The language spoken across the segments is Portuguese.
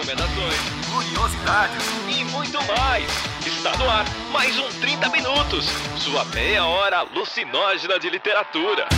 recomendações, curiosidades e muito mais. Está no ar mais um 30 Minutos, sua meia hora alucinógena de literatura.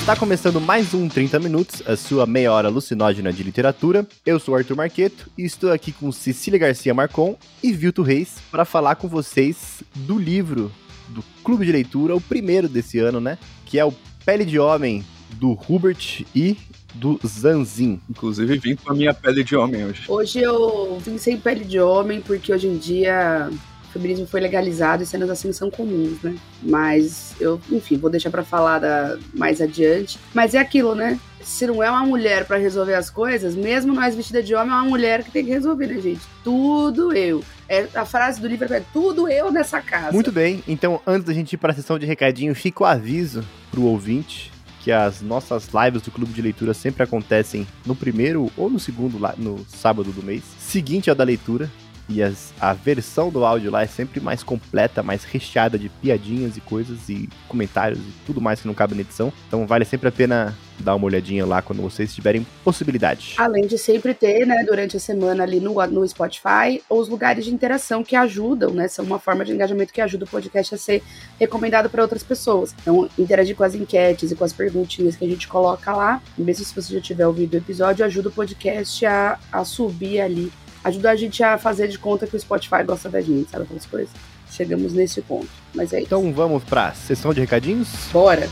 Está começando mais um 30 Minutos, a sua meia hora alucinógena de literatura. Eu sou Arthur Marqueto e estou aqui com Cecília Garcia Marcon e Vilto Reis para falar com vocês do livro do Clube de Leitura, o primeiro desse ano, né? Que é o Pele de Homem, do Hubert e do Zanzin. Inclusive vim com a minha pele de homem hoje. Hoje eu vim sem pele de homem porque hoje em dia feminismo foi legalizado e cenas assim são comuns, né? Mas eu, enfim, vou deixar para falar da, mais adiante. Mas é aquilo, né? Se não é uma mulher para resolver as coisas, mesmo nós vestida de homem, é uma mulher que tem que resolver, né, gente? Tudo eu. É, a frase do livro é tudo eu nessa casa. Muito bem, então antes da gente ir para a sessão de recadinho, fica o aviso pro ouvinte que as nossas lives do Clube de Leitura sempre acontecem no primeiro ou no segundo, no sábado do mês, seguinte ao da leitura. E as, a versão do áudio lá é sempre mais completa, mais recheada de piadinhas e coisas e comentários e tudo mais que não cabe na edição. Então vale sempre a pena dar uma olhadinha lá quando vocês tiverem possibilidade. Além de sempre ter, né, durante a semana ali no, no Spotify, os lugares de interação que ajudam, né? São uma forma de engajamento que ajuda o podcast a ser recomendado para outras pessoas. Então, interagir com as enquetes e com as perguntinhas que a gente coloca lá, mesmo se você já tiver ouvido o episódio, ajuda o podcast a, a subir ali ajuda a gente a fazer de conta que o Spotify gosta da gente, sabe aquelas coisas? Chegamos nesse ponto. Mas é isso. Então vamos para sessão de recadinhos? Bora!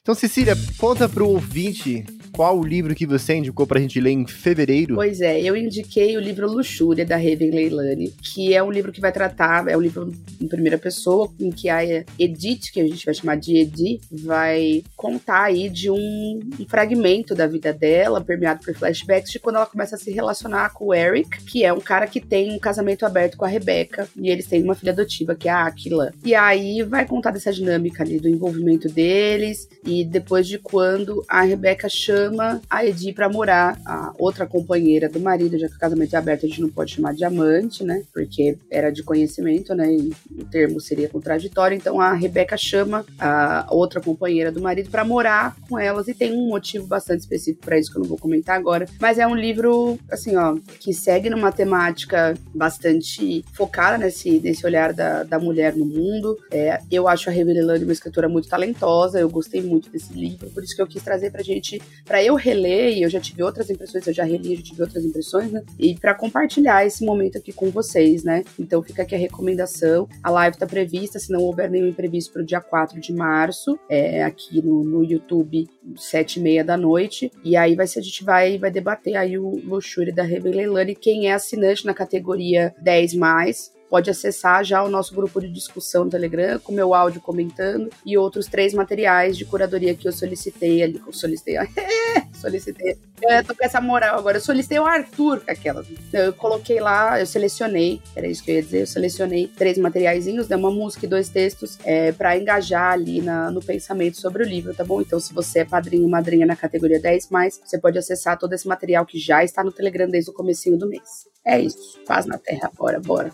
Então, Cecília, conta pro ouvinte qual o livro que você indicou pra gente ler em fevereiro? Pois é, eu indiquei o livro Luxúria, da Raven Leilani, que é um livro que vai tratar, é um livro em primeira pessoa, em que a Edith, que a gente vai chamar de Edi, vai contar aí de um, um fragmento da vida dela, permeado por flashbacks, de quando ela começa a se relacionar com o Eric, que é um cara que tem um casamento aberto com a Rebecca, e eles têm uma filha adotiva, que é a Aquila. E aí vai contar dessa dinâmica ali do envolvimento deles, e depois de quando a Rebecca chama chama a Edi para morar, a outra companheira do marido, já que o casamento é aberto, a gente não pode chamar de amante, né? Porque era de conhecimento, né? E o termo seria contraditório. Então a Rebeca chama a outra companheira do marido para morar com elas e tem um motivo bastante específico para isso que eu não vou comentar agora. Mas é um livro, assim, ó, que segue numa temática bastante focada nesse, nesse olhar da, da mulher no mundo. É, eu acho a Revelelane uma escritora muito talentosa, eu gostei muito desse livro, por isso que eu quis trazer pra gente, pra para eu reler, e eu já tive outras impressões, eu já reli, já tive outras impressões, né? E para compartilhar esse momento aqui com vocês, né? Então fica aqui a recomendação. A live tá prevista, se não houver nenhum imprevisto, para o dia 4 de março, é, aqui no, no YouTube, sete e meia da noite. E aí vai ser, a gente vai, vai debater aí o Luxúria da Rebe Leilani, quem é assinante na categoria 10 mais, pode acessar já o nosso grupo de discussão no Telegram, com meu áudio comentando e outros três materiais de curadoria que eu solicitei ali. Eu solicitei, solicitei. Eu tô com essa moral agora. Eu solicitei o Arthur, aquela. Eu coloquei lá, eu selecionei, era isso que eu ia dizer, eu selecionei três materiaizinhos, né, uma música e dois textos, é, para engajar ali na, no pensamento sobre o livro, tá bom? Então, se você é padrinho ou madrinha na categoria 10, você pode acessar todo esse material que já está no Telegram desde o comecinho do mês. É isso. Paz na Terra. Bora, bora.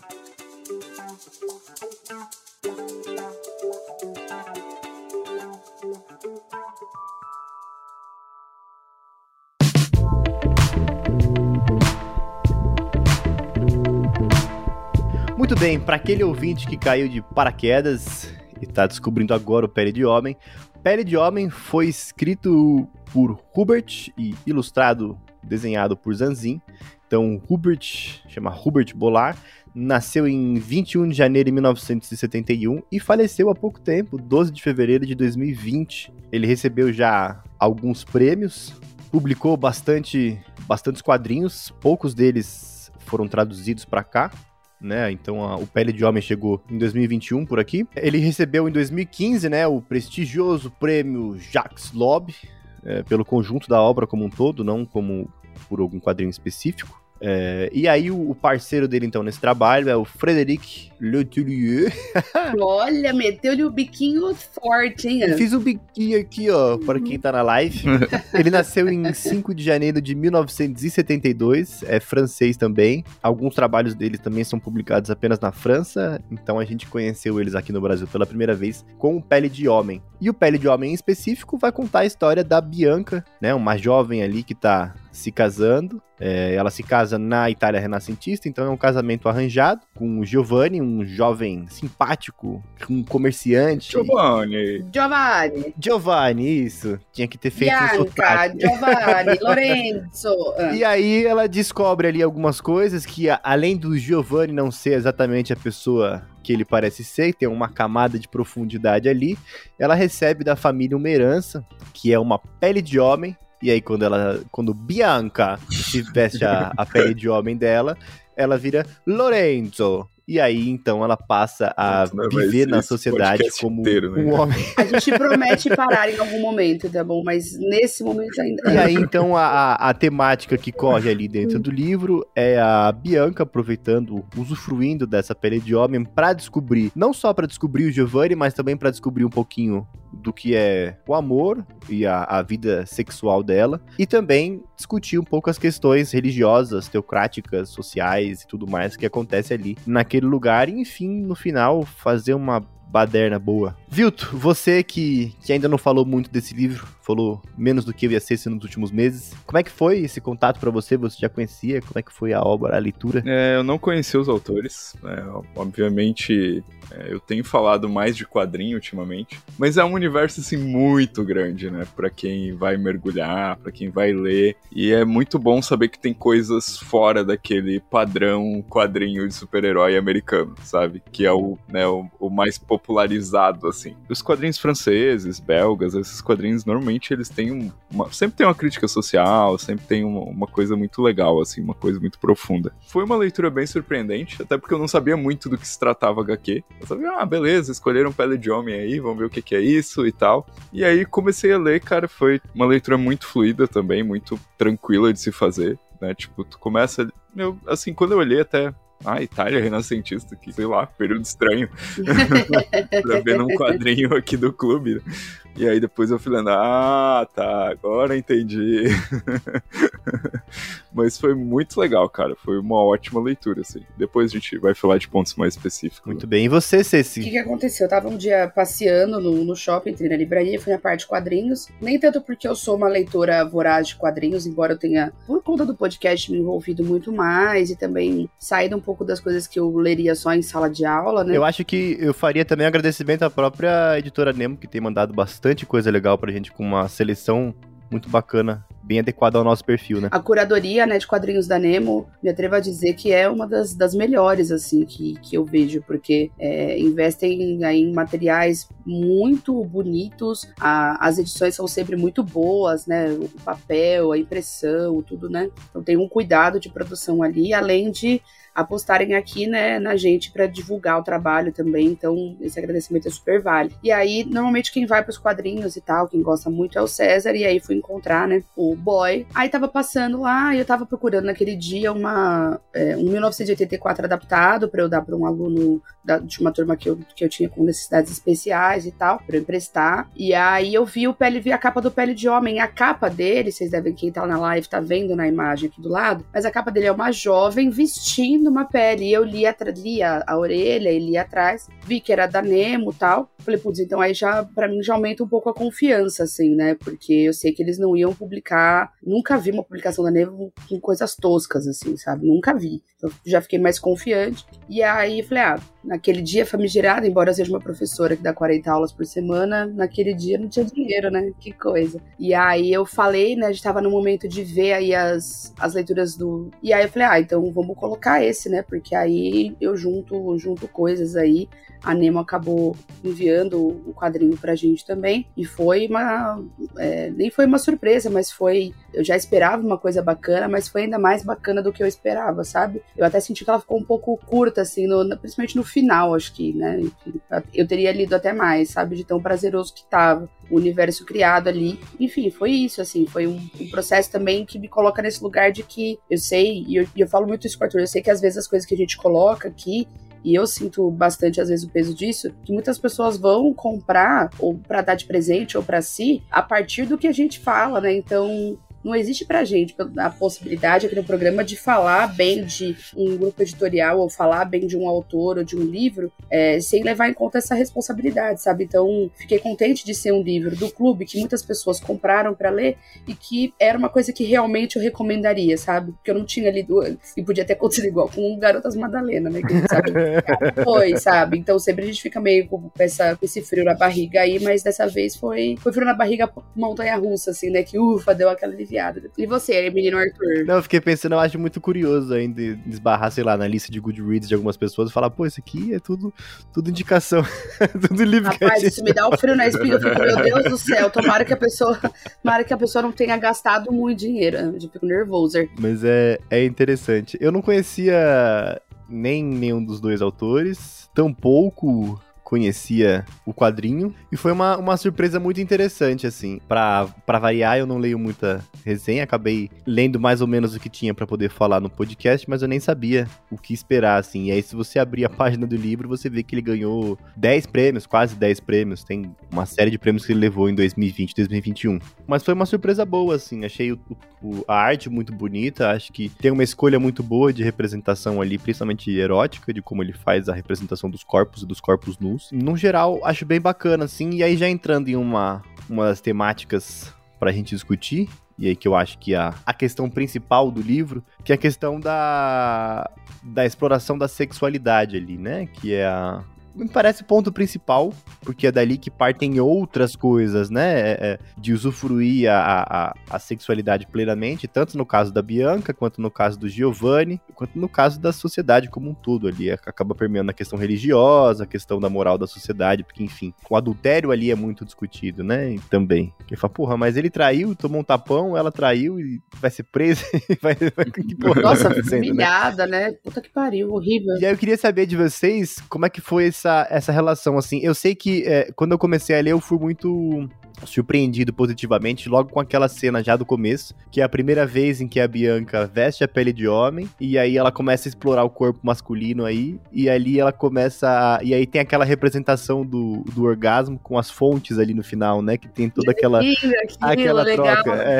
Muito bem, para aquele ouvinte que caiu de paraquedas e está descobrindo agora o Pele de Homem, Pele de Homem foi escrito por Hubert e ilustrado, desenhado por Zanzin. Então, Hubert, chama Hubert Bolar, nasceu em 21 de janeiro de 1971 e faleceu há pouco tempo, 12 de fevereiro de 2020. Ele recebeu já alguns prêmios, publicou bastante, bastantes quadrinhos, poucos deles foram traduzidos para cá né? Então a, o Pele de Homem chegou em 2021 por aqui. Ele recebeu em 2015, né, o prestigioso prêmio Jacques Lob é, pelo conjunto da obra como um todo, não como por algum quadrinho específico. É, e aí o, o parceiro dele, então, nesse trabalho é o Frederic Letellier. Olha, meteu-lhe o biquinho forte, hein? Eu fiz um biquinho aqui, ó, para quem tá na live. Ele nasceu em 5 de janeiro de 1972, é francês também. Alguns trabalhos dele também são publicados apenas na França, então a gente conheceu eles aqui no Brasil pela primeira vez com o Pele de Homem. E o Pele de Homem em específico vai contar a história da Bianca, né, uma jovem ali que tá se casando. É, ela se casa na Itália renascentista, então é um casamento arranjado com o Giovanni, um jovem simpático, um comerciante. Giovanni. Giovanni. Giovanni, isso. Tinha que ter feito Bianca, um sotaque. Giovanni, Lorenzo. Ah. E aí ela descobre ali algumas coisas que, além do Giovanni não ser exatamente a pessoa que ele parece ser, tem uma camada de profundidade ali, ela recebe da família uma herança, que é uma pele de homem, e aí quando ela, quando Bianca se veste a, a pele de homem dela, ela vira Lorenzo. E aí, então, ela passa a vai viver na sociedade como inteiro, né, um homem. A gente promete parar em algum momento, tá bom? Mas nesse momento ainda. E aí, então, a, a- a temática que corre ali dentro do livro é a Bianca aproveitando, usufruindo dessa pele de homem pra descobrir, não só pra descobrir o Giovanni, mas também pra descobrir um pouquinho do que é o amor e a, a vida sexual dela, e também discutir um pouco as questões religiosas, teocráticas, sociais e tudo mais que acontece ali naquele lugar, e enfim, no final, fazer uma baderna boa. Vilto, você que, que ainda não falou muito desse livro, falou menos do que eu ia ser nos últimos meses, como é que foi esse contato pra você? Você já conhecia? Como é que foi a obra, a leitura? É, eu não conheci os autores, é, obviamente é, eu tenho falado mais de quadrinho ultimamente, mas é um universo assim muito grande, né, Pra quem vai mergulhar, pra quem vai ler, e é muito bom saber que tem coisas fora daquele padrão quadrinho de super-herói americano, sabe? Que é o, né, o, o mais popularizado assim. Os quadrinhos franceses, belgas, esses quadrinhos normalmente eles têm um, uma, sempre tem uma crítica social, sempre tem uma, uma coisa muito legal assim, uma coisa muito profunda. Foi uma leitura bem surpreendente, até porque eu não sabia muito do que se tratava HQ. Eu sabia, ah, beleza, escolheram pele de homem aí, vamos ver o que, que é isso e tal. E aí comecei a ler, cara, foi uma leitura muito fluida também, muito tranquila de se fazer, né? Tipo, tu começa. Eu, assim, quando eu olhei até. Ah, Itália renascentista, que sei lá, período estranho. pra ver num quadrinho aqui do clube. né? E aí depois eu fui lendo, ah, tá, agora entendi. Mas foi muito legal, cara. Foi uma ótima leitura, assim. Depois a gente vai falar de pontos mais específicos. Muito bem. E você, O que, Ceci? que aconteceu? Eu tava um dia passeando no, no shopping, entrei na livraria, fui na parte de quadrinhos. Nem tanto porque eu sou uma leitora voraz de quadrinhos, embora eu tenha, por conta do podcast, me envolvido muito mais e também saído um pouco das coisas que eu leria só em sala de aula, né? Eu acho que eu faria também um agradecimento à própria editora Nemo, que tem mandado bastante coisa legal pra gente, com uma seleção muito bacana, bem adequada ao nosso perfil, né? A curadoria né, de quadrinhos da Nemo, me atrevo a dizer que é uma das, das melhores, assim, que, que eu vejo, porque é, investem aí em materiais muito bonitos, a- as edições são sempre muito boas, né? O papel, a impressão, tudo, né? Então tem um cuidado de produção ali, além de apostarem aqui, né, na gente para divulgar o trabalho também. Então, esse agradecimento é super válido. E aí, normalmente quem vai pros quadrinhos e tal, quem gosta muito é o César, e aí fui encontrar, né, o boy. Aí tava passando lá e eu tava procurando naquele dia uma é, um 1984 adaptado para eu dar para um aluno da- de uma turma que eu, que eu tinha com necessidades especiais e tal, para emprestar. E aí eu vi o pele, vi a capa do Pele de Homem. A capa dele, vocês devem, quem tá na live tá vendo na imagem aqui do lado, mas a capa dele é uma jovem vestindo uma pele. E eu li, li a, a orelha e li atrás, vi que era da Nemo e tal. Falei, putz, então aí já, para mim, já aumenta um pouco a confiança, assim, né? Porque eu sei que eles não iam publicar. Nunca vi uma publicação da Nemo com coisas toscas, assim, sabe? Nunca vi. Eu já fiquei mais confiante. E aí falei, ah, naquele dia famigerado, embora eu seja uma professora que dá 40 aulas por semana, naquele dia não tinha dinheiro, né? Que coisa. E aí eu falei, né? A gente tava no momento de ver aí as, as leituras do. E aí eu falei, ah, então vamos colocar esse, né? Porque aí eu junto, junto coisas aí. A Nemo acabou enviando o quadrinho pra gente também. E foi uma. é, nem foi uma surpresa, mas foi. Eu já esperava uma coisa bacana, mas foi ainda mais bacana do que eu esperava, sabe? Eu até senti que ela ficou um pouco curta, assim, no, principalmente no final, acho que, né? Eu teria lido até mais, sabe? De tão prazeroso que tava o universo criado ali. Enfim, foi isso, assim, foi um, um, processo também que me coloca nesse lugar de que eu sei, e eu, e eu falo muito isso com o Arthur, eu sei que às vezes as coisas que a gente coloca aqui, e eu sinto bastante às vezes o peso disso, que muitas pessoas vão comprar ou para dar de presente ou para si a partir do que a gente fala, né? Então, não existe pra gente a possibilidade aqui no programa de falar bem de um grupo editorial ou falar bem de um autor ou de um livro é, sem levar em conta essa responsabilidade, sabe? Então, fiquei contente de ser um livro do clube que muitas pessoas compraram para ler e que era uma coisa que realmente eu recomendaria, sabe? Porque eu não tinha lido antes e podia ter acontecido igual com Garotas Madalena, né? Que sabe foi, sabe? Então sempre a gente fica meio com, essa, com esse frio na barriga aí, mas dessa vez foi, foi frio na barriga montanha russa, assim, né? Que ufa, deu aquela e você, menino Arthur? Não, eu fiquei pensando, eu acho muito curioso ainda esbarrar, sei lá, na lista de Goodreads de algumas pessoas e falar, pô, isso aqui é tudo, tudo indicação. tudo livro Rapaz, isso me dá um frio na espinha. Eu fico, meu Deus do céu, tomara que a pessoa, tomara que a pessoa não tenha gastado muito dinheiro. Eu fico nervoso. Mas é, é interessante. Eu não conhecia nem nenhum dos dois autores, tampouco conhecia o quadrinho e foi uma, uma surpresa muito interessante, assim. Pra, variar, eu não leio muita resenha, acabei lendo mais ou menos o que tinha para poder falar no podcast, mas eu nem sabia o que esperar, assim. E aí, se você abrir a página do livro, você vê que ele ganhou 10 prêmios, quase 10 prêmios. Tem uma série de prêmios que ele levou em 2020 e 2021. Mas foi uma surpresa boa, assim. Achei o, a arte muito bonita, acho que tem uma escolha muito boa de representação ali, principalmente erótica, de como ele faz a representação dos corpos e dos corpos nus no geral, acho bem bacana, assim. E aí, já entrando em uma, uma das temáticas pra gente discutir, e aí que eu acho que a, a questão principal do livro, que é a questão da, da exploração da sexualidade ali, né? Que é a, me parece o ponto principal, porque é dali que partem outras coisas, né? É, é, de usufruir a, a, a, sexualidade plenamente, tanto no caso da Bianca, quanto no caso do Giovanni, quanto no caso da sociedade como um todo ali. Acaba permeando a questão religiosa, a questão da moral da sociedade, porque, enfim, o adultério ali é muito discutido, né? E também. Ele fala, porra, mas ele traiu, tomou um tapão, ela traiu e vai ser presa. vai, vai, que porra Nossa, humilhada, né? né? Puta que pariu, horrível. E aí eu queria saber de vocês como é que foi esse essa, essa relação, assim. Eu sei que é, quando eu comecei a ler, eu fui muito surpreendido positivamente logo com aquela cena já do começo, que é a primeira vez em que a Bianca veste a pele de homem e aí ela começa a explorar o corpo masculino aí e ali ela começa a, e aí tem aquela representação do, do orgasmo com as fontes ali no final, né, que tem toda aquela aquela legal. troca. É.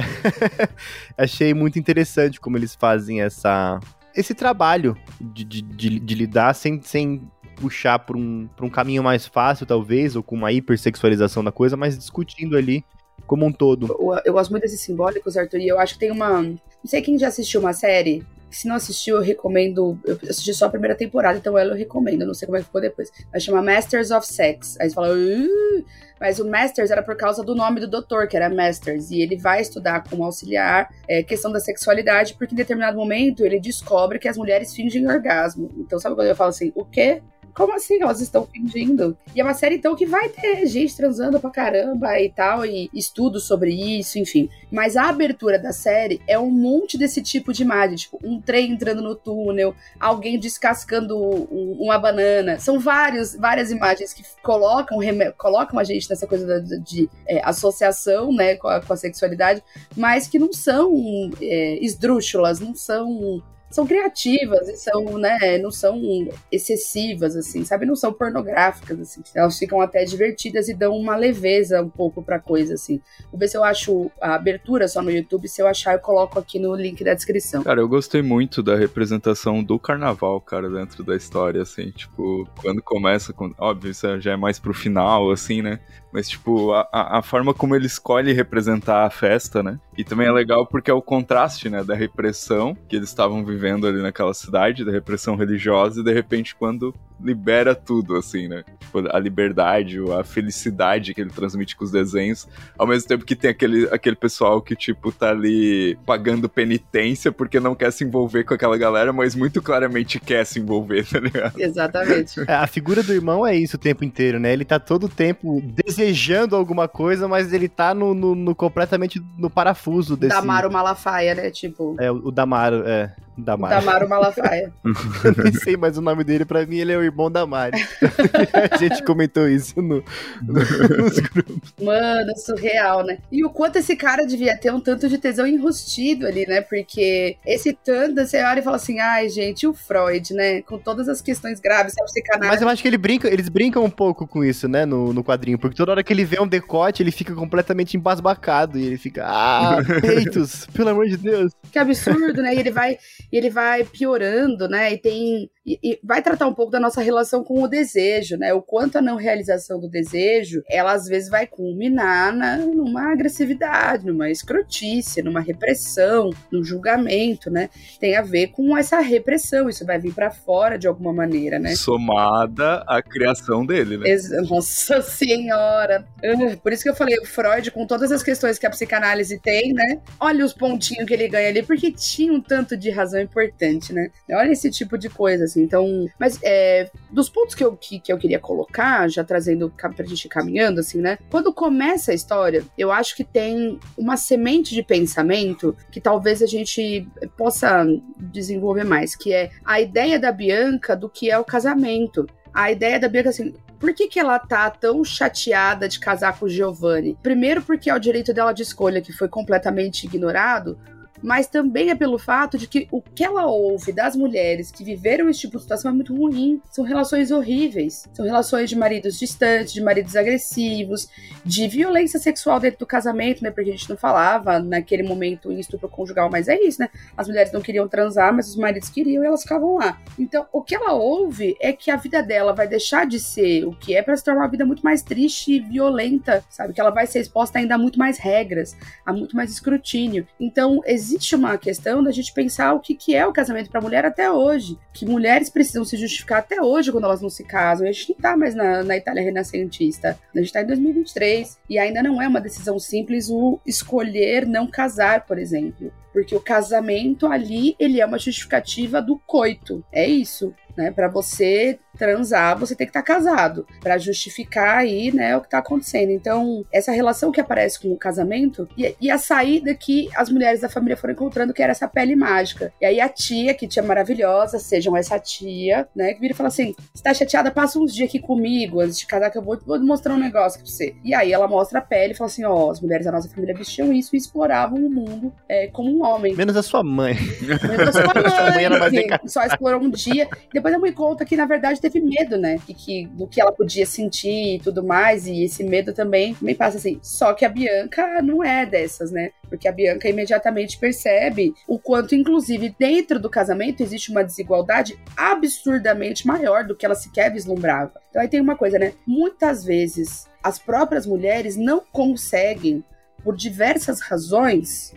Achei muito interessante como eles fazem essa esse trabalho de, de, de, de lidar sem, sem puxar para um, pra um caminho mais fácil, talvez, ou com uma hipersexualização da coisa, mas discutindo ali como um todo. Eu, eu gosto muito desses simbólicos, Arthur, e eu acho que tem uma. Não sei quem já assistiu uma série. Se não assistiu, eu recomendo. Eu assisti só a primeira temporada, então ela eu recomendo. não sei como é que ficou depois. Ela chama Masters of Sex. Aí você fala. Uh! Mas o Masters era por causa do nome do doutor, que era Masters. E ele vai estudar como auxiliar é, questão da sexualidade, porque em determinado momento ele descobre que as mulheres fingem orgasmo. Então, sabe quando eu falo assim, o quê? Como assim elas estão fingindo? E é uma série, então, que vai ter gente transando pra caramba e tal, e estudos sobre isso, enfim. Mas a abertura da série é um monte desse tipo de imagem, tipo, um trem entrando no túnel, alguém descascando uma banana. São vários, várias imagens que colocam, colocam a gente nessa coisa de, de é, associação, né, com a, com a, sexualidade, mas que não são é, esdrúxulas, não são são criativas e são, né, não são excessivas, assim, sabe? Não são pornográficas, assim. Elas ficam até divertidas e dão uma leveza um pouco pra coisa, assim. Vou ver se eu acho a abertura só no YouTube. Se eu achar, eu coloco aqui no link da descrição. Cara, eu gostei muito da representação do carnaval, cara, dentro da história, assim. Tipo, quando começa com. Óbvio, isso já é mais pro final, assim, né? Mas, tipo, a, a forma como ele escolhe representar a festa, né? E também é legal porque é o contraste, né, da repressão que eles estavam vivendo vivendo ali naquela cidade da repressão religiosa e de repente quando libera tudo, assim, né? Tipo, a liberdade, a felicidade que ele transmite com os desenhos, ao mesmo tempo que tem aquele, aquele pessoal que, tipo, tá ali pagando penitência porque não quer se envolver com aquela galera, mas muito claramente quer se envolver, tá ligado? Exatamente. É, a figura do irmão é isso o tempo inteiro, né? Ele tá todo o tempo desejando alguma coisa, mas ele tá no, no, no completamente no parafuso desse... Damaro Malafaia, né? Tipo... É, o Damaro, é. Damaro. Damaro Malafaia. Eu nem sei mais o nome dele, pra mim ele é o irmão da Mari. a gente comentou isso no, no, nos grupos. Mano, surreal, né? E o quanto esse cara devia ter um tanto de tesão enrustido ali, né? Porque esse tanto, você olha e fala assim, ai, gente, o Freud, né? Com todas as questões graves, sabe, psicanálise. Mas eu acho que ele brinca, eles brincam um pouco com isso, né, no, no quadrinho, porque toda hora que ele vê um decote, ele fica completamente embasbacado e ele fica, ah, peitos, pelo amor de Deus. Que absurdo, né? E ele vai, ele vai piorando, né? E tem e, e, vai tratar um pouco da nossa relação com o desejo, né? O quanto a não realização do desejo, ela às vezes vai culminar na, numa agressividade, numa escrotícia, numa repressão, num julgamento, né? Tem a ver com essa repressão, isso vai vir para fora de alguma maneira, né? Somada à criação dele, né? Ex Nossa senhora! Uh, por isso que eu falei, o Freud, com todas as questões que a psicanálise tem, né? Olha os pontinhos que ele ganha ali, porque tinha um tanto de razão importante, né? Olha esse tipo de coisa, assim. Então, mas é, dos pontos que eu, que, que eu queria colocar, já trazendo pra gente caminhando, assim, né? Quando começa a história, eu acho que tem uma semente de pensamento que talvez a gente possa desenvolver mais, que é a ideia da Bianca do que é o casamento. A ideia da Bianca, assim, por que, que ela tá tão chateada de casar com o Giovanni? Primeiro, porque é o direito dela de escolha que foi completamente ignorado mas também é pelo fato de que o que ela ouve das mulheres que viveram esse tipo de situação é muito ruim. São relações horríveis. São relações de maridos distantes, de maridos agressivos, de violência sexual dentro do casamento, né? Porque a gente não falava naquele momento em estupro conjugal, mas é isso, né? As mulheres não queriam transar, mas os maridos queriam e elas ficavam lá. Então, o que ela ouve é que a vida dela vai deixar de ser o que é para se tornar uma vida muito mais triste e violenta, sabe? Que ela vai ser exposta ainda a muito mais regras, a muito mais escrutínio. Então, existe existe uma questão da gente pensar o que, que é o casamento para mulher até hoje. Que mulheres precisam se justificar até hoje quando elas não se casam. A gente não tá mais na, na Itália renascentista. A gente tá em 2023. E ainda não é uma decisão simples o escolher não casar, por exemplo. Porque o casamento ali, ele é uma justificativa do coito. É isso né? Para você transar, você tem que estar tá casado, para justificar aí, né, o que tá acontecendo. Então, essa relação que aparece com o casamento e, e, a saída que as mulheres da família foram encontrando, que era essa pele mágica. E aí a tia, que tia maravilhosa, sejam essa tia, né, que vira e fala assim: "Você tá chateada, passa uns dias aqui comigo antes de casar que eu vou, vou mostrar um negócio pra você". E aí ela mostra a pele e fala assim: "Ó, oh, as mulheres da nossa família vestiam isso e exploravam o mundo é, como um homem". Menos a sua mãe. Menos a sua mãe. sua mãe era mais só explorou um dia, depois a mãe conta que, na verdade, teve medo, né? E que, do que ela podia sentir e tudo mais. E esse medo também me passa assim. Só que a Bianca não é dessas, né? Porque a Bianca imediatamente percebe o quanto, inclusive, dentro do casamento existe uma desigualdade absurdamente maior do que ela sequer vislumbrava. Então aí tem uma coisa, né? Muitas vezes as próprias mulheres não conseguem, por diversas razões,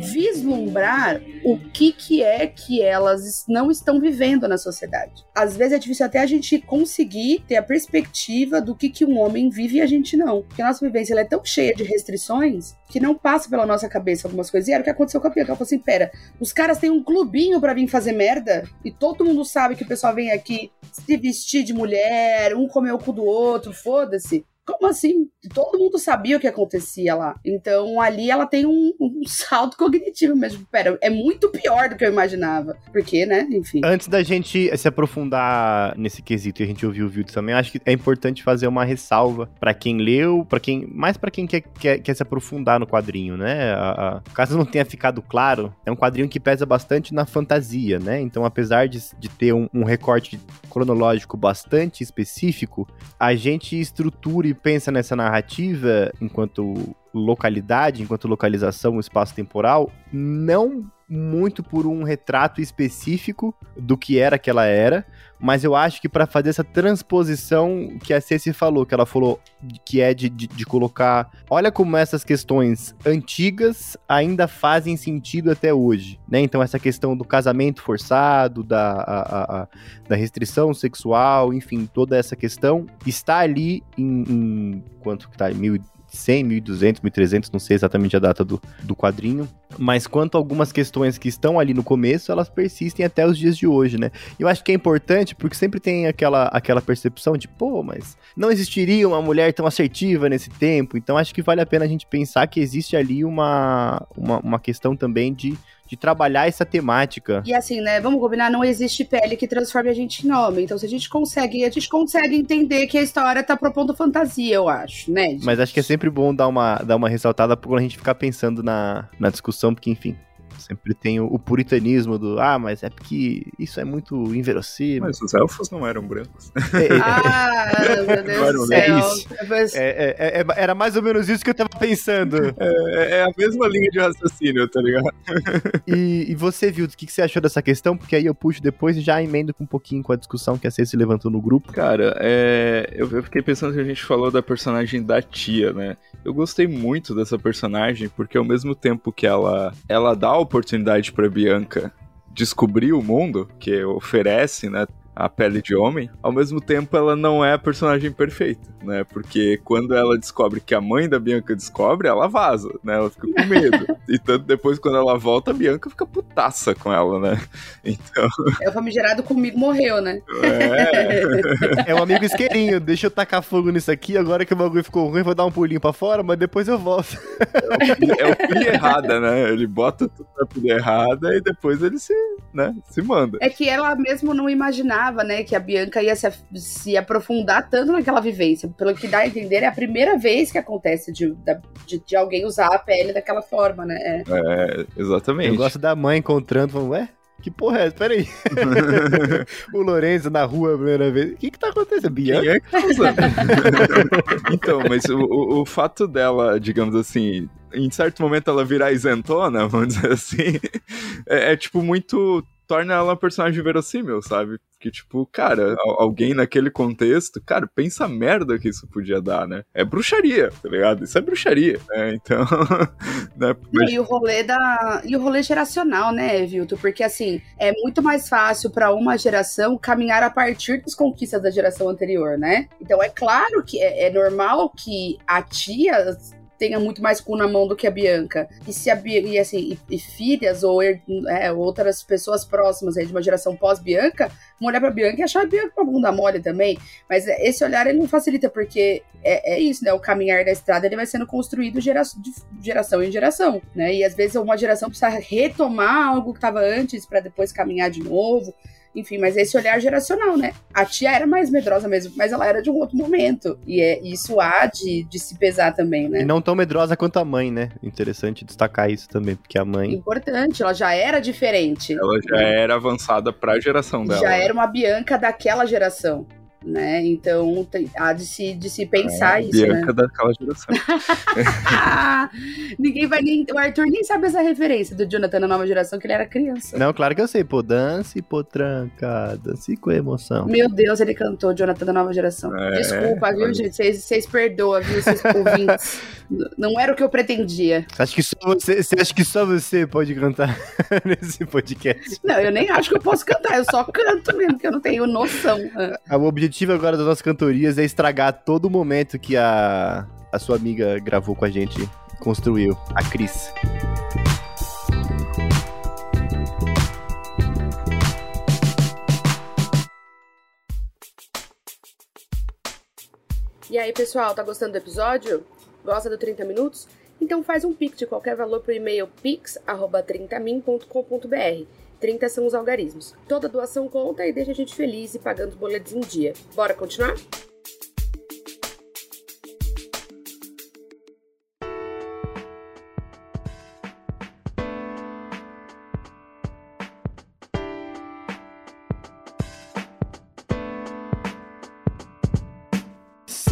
vislumbrar o que, que é que elas não estão vivendo na sociedade. Às vezes é difícil até a gente conseguir ter a perspectiva do que, que um homem vive e a gente não. Porque a nossa vivência é tão cheia de restrições que não passa pela nossa cabeça algumas coisas. E era o que aconteceu com a Bianca. Ela falou assim: pera, os caras têm um clubinho para vir fazer merda e todo mundo sabe que o pessoal vem aqui se vestir de mulher, um comer o cu do outro, foda-se. Como assim? Todo mundo sabia o que acontecia lá. Então ali ela tem um, um, salto cognitivo mesmo. Pera, é muito pior do que eu imaginava. Porque, né? Enfim. Antes da gente se aprofundar nesse quesito e a gente ouvir o vídeo também, acho que é importante fazer uma ressalva para quem leu, para quem. Mais para quem quer, quer, quer, se aprofundar no quadrinho, né? A, a, caso não tenha ficado claro, é um quadrinho que pesa bastante na fantasia, né? Então, apesar de, de ter um, um recorte cronológico bastante específico, a gente estrutura e pensa nessa narrativa enquanto localidade, enquanto localização, espaço temporal, não muito por um retrato específico do que era aquela era, mas eu acho que para fazer essa transposição que a Ceci falou, que ela falou que é de, de, de, colocar. Olha como essas questões antigas ainda fazem sentido até hoje, né? Então, essa questão do casamento forçado, da, a, a, da restrição sexual, enfim, toda essa questão está ali em. em quanto que tá? Em 100, 1200, 1300, não sei exatamente a data do, do quadrinho. Mas quanto a algumas questões que estão ali no começo, elas persistem até os dias de hoje, né? Eu acho que é importante porque sempre tem aquela, aquela percepção de, pô, mas não existiria uma mulher tão assertiva nesse tempo. Então acho que vale a pena a gente pensar que existe ali uma, uma, uma questão também de de trabalhar essa temática. E assim, né, vamos combinar, não existe pele que transforme a gente em homem. Então, se a gente consegue, a gente consegue entender que a história tá propondo fantasia, eu acho, né? Mas acho que é sempre bom dar uma, dar uma ressaltada quando a gente ficar pensando na, na discussão, porque, enfim, Sempre tem o, o, puritanismo do, ah, mas é porque isso é muito inverossímil. Mas os elfos não eram brancos. É, é, ah, meu Deus do céu. É, é, é, era mais ou menos isso que eu tava pensando. É, a mesma linha de raciocínio, tá ligado? e, e você, viu, o que, que você achou dessa questão? Porque aí eu puxo depois e já emendo com um pouquinho com a discussão que a Ceci levantou no grupo. Cara, eu, eu fiquei pensando que a gente falou da personagem da tia, né? Eu gostei muito dessa personagem porque ao mesmo tempo que ela, ela dá o oportunidade para Bianca descobrir o mundo que oferece, né? A pele de homem, ao mesmo tempo ela não é a personagem perfeita, né? Porque quando ela descobre que a mãe da Bianca descobre, ela vaza, né? Ela fica com medo. e tanto depois, quando ela volta, a Bianca fica putaça com ela, né? Então. É o famigerado comigo morreu, né? É. é um amigo isqueirinho. Deixa eu tacar fogo nisso aqui, agora que o bagulho ficou ruim, vou dar um pulinho pra fora, mas depois eu volto. É o pilha errada, né? Ele bota tudo na pilha errada e depois ele se, né, se manda. É que ela mesmo não imaginava imaginava, né, que a Bianca ia se, se aprofundar tanto naquela vivência. Pelo que dá a entender, é a primeira vez que acontece de, de, de alguém usar a pele daquela forma, né? É, é exatamente. Eu gosto da mãe encontrando, falando, ué? Que porra é essa? Peraí. o Lorenzo na rua a primeira vez. O que que tá acontecendo? Bianca? Tá usando? então, mas o, o, o, fato dela, digamos assim, em certo momento ela virar isentona, vamos dizer assim, é, é tipo muito torna ela uma personagem verossímil, sabe? Que, tipo, cara, alguém naquele contexto, cara, pensa a merda que isso podia dar, né? É bruxaria, tá ligado? Isso é bruxaria, né? Então. né? Mas... E o rolê da. E o rolê geracional, né, Vilto? Porque, assim, é muito mais fácil para uma geração caminhar a partir das conquistas da geração anterior, né? Então, é claro que é, é normal que a tia tenha muito mais cu na mão do que a Bianca. E se a e, assim, e, e filhas ou é, outras pessoas próximas aí de uma geração pós-Bianca, vão olhar pra Bianca e achar a Bianca uma bunda mole também. Mas esse olhar ele não facilita, porque é, é isso, né? O caminhar da estrada ele vai sendo construído gera, de geração em geração, né? E às vezes uma geração precisa retomar algo que estava antes para depois caminhar de novo. Enfim, mas esse olhar geracional, né? A tia era mais medrosa mesmo, mas ela era de um outro momento. E é, isso há de, de se pesar também, né? E não tão medrosa quanto a mãe, né? Interessante destacar isso também, porque a mãe. Importante, ela já era diferente. Ela já era avançada para a geração dela. Já era uma Bianca daquela geração né? Então tem, há de se, de se pensar é, isso. Bianca né? daquela geração. Ninguém vai nem. O Arthur nem sabe essa referência do Jonathan na nova geração, que ele era criança. Não, claro que eu sei, pô, dance, pô, tranca, dance com emoção. Meu Deus, ele cantou Jonathan da nova geração. É, Desculpa, viu, gente? Vocês perdoam, viu, vocês ouvintes. Não era o que eu pretendia. Acho que só você, você acha que só você pode cantar nesse podcast? Não, eu nem acho que eu posso cantar, eu só canto mesmo, que eu não tenho noção. O objetivo agora das nossas cantorias é estragar todo o momento que a, a sua amiga gravou com a gente, construiu, a Cris. E aí, pessoal, tá gostando do episódio? Gosta do 30 minutos? Então faz um pix de qualquer valor pro e-mail pix@30min.com.br. 30 são os algarismos. Toda doação conta e deixa a gente feliz e pagando os boletos em dia. Bora continuar?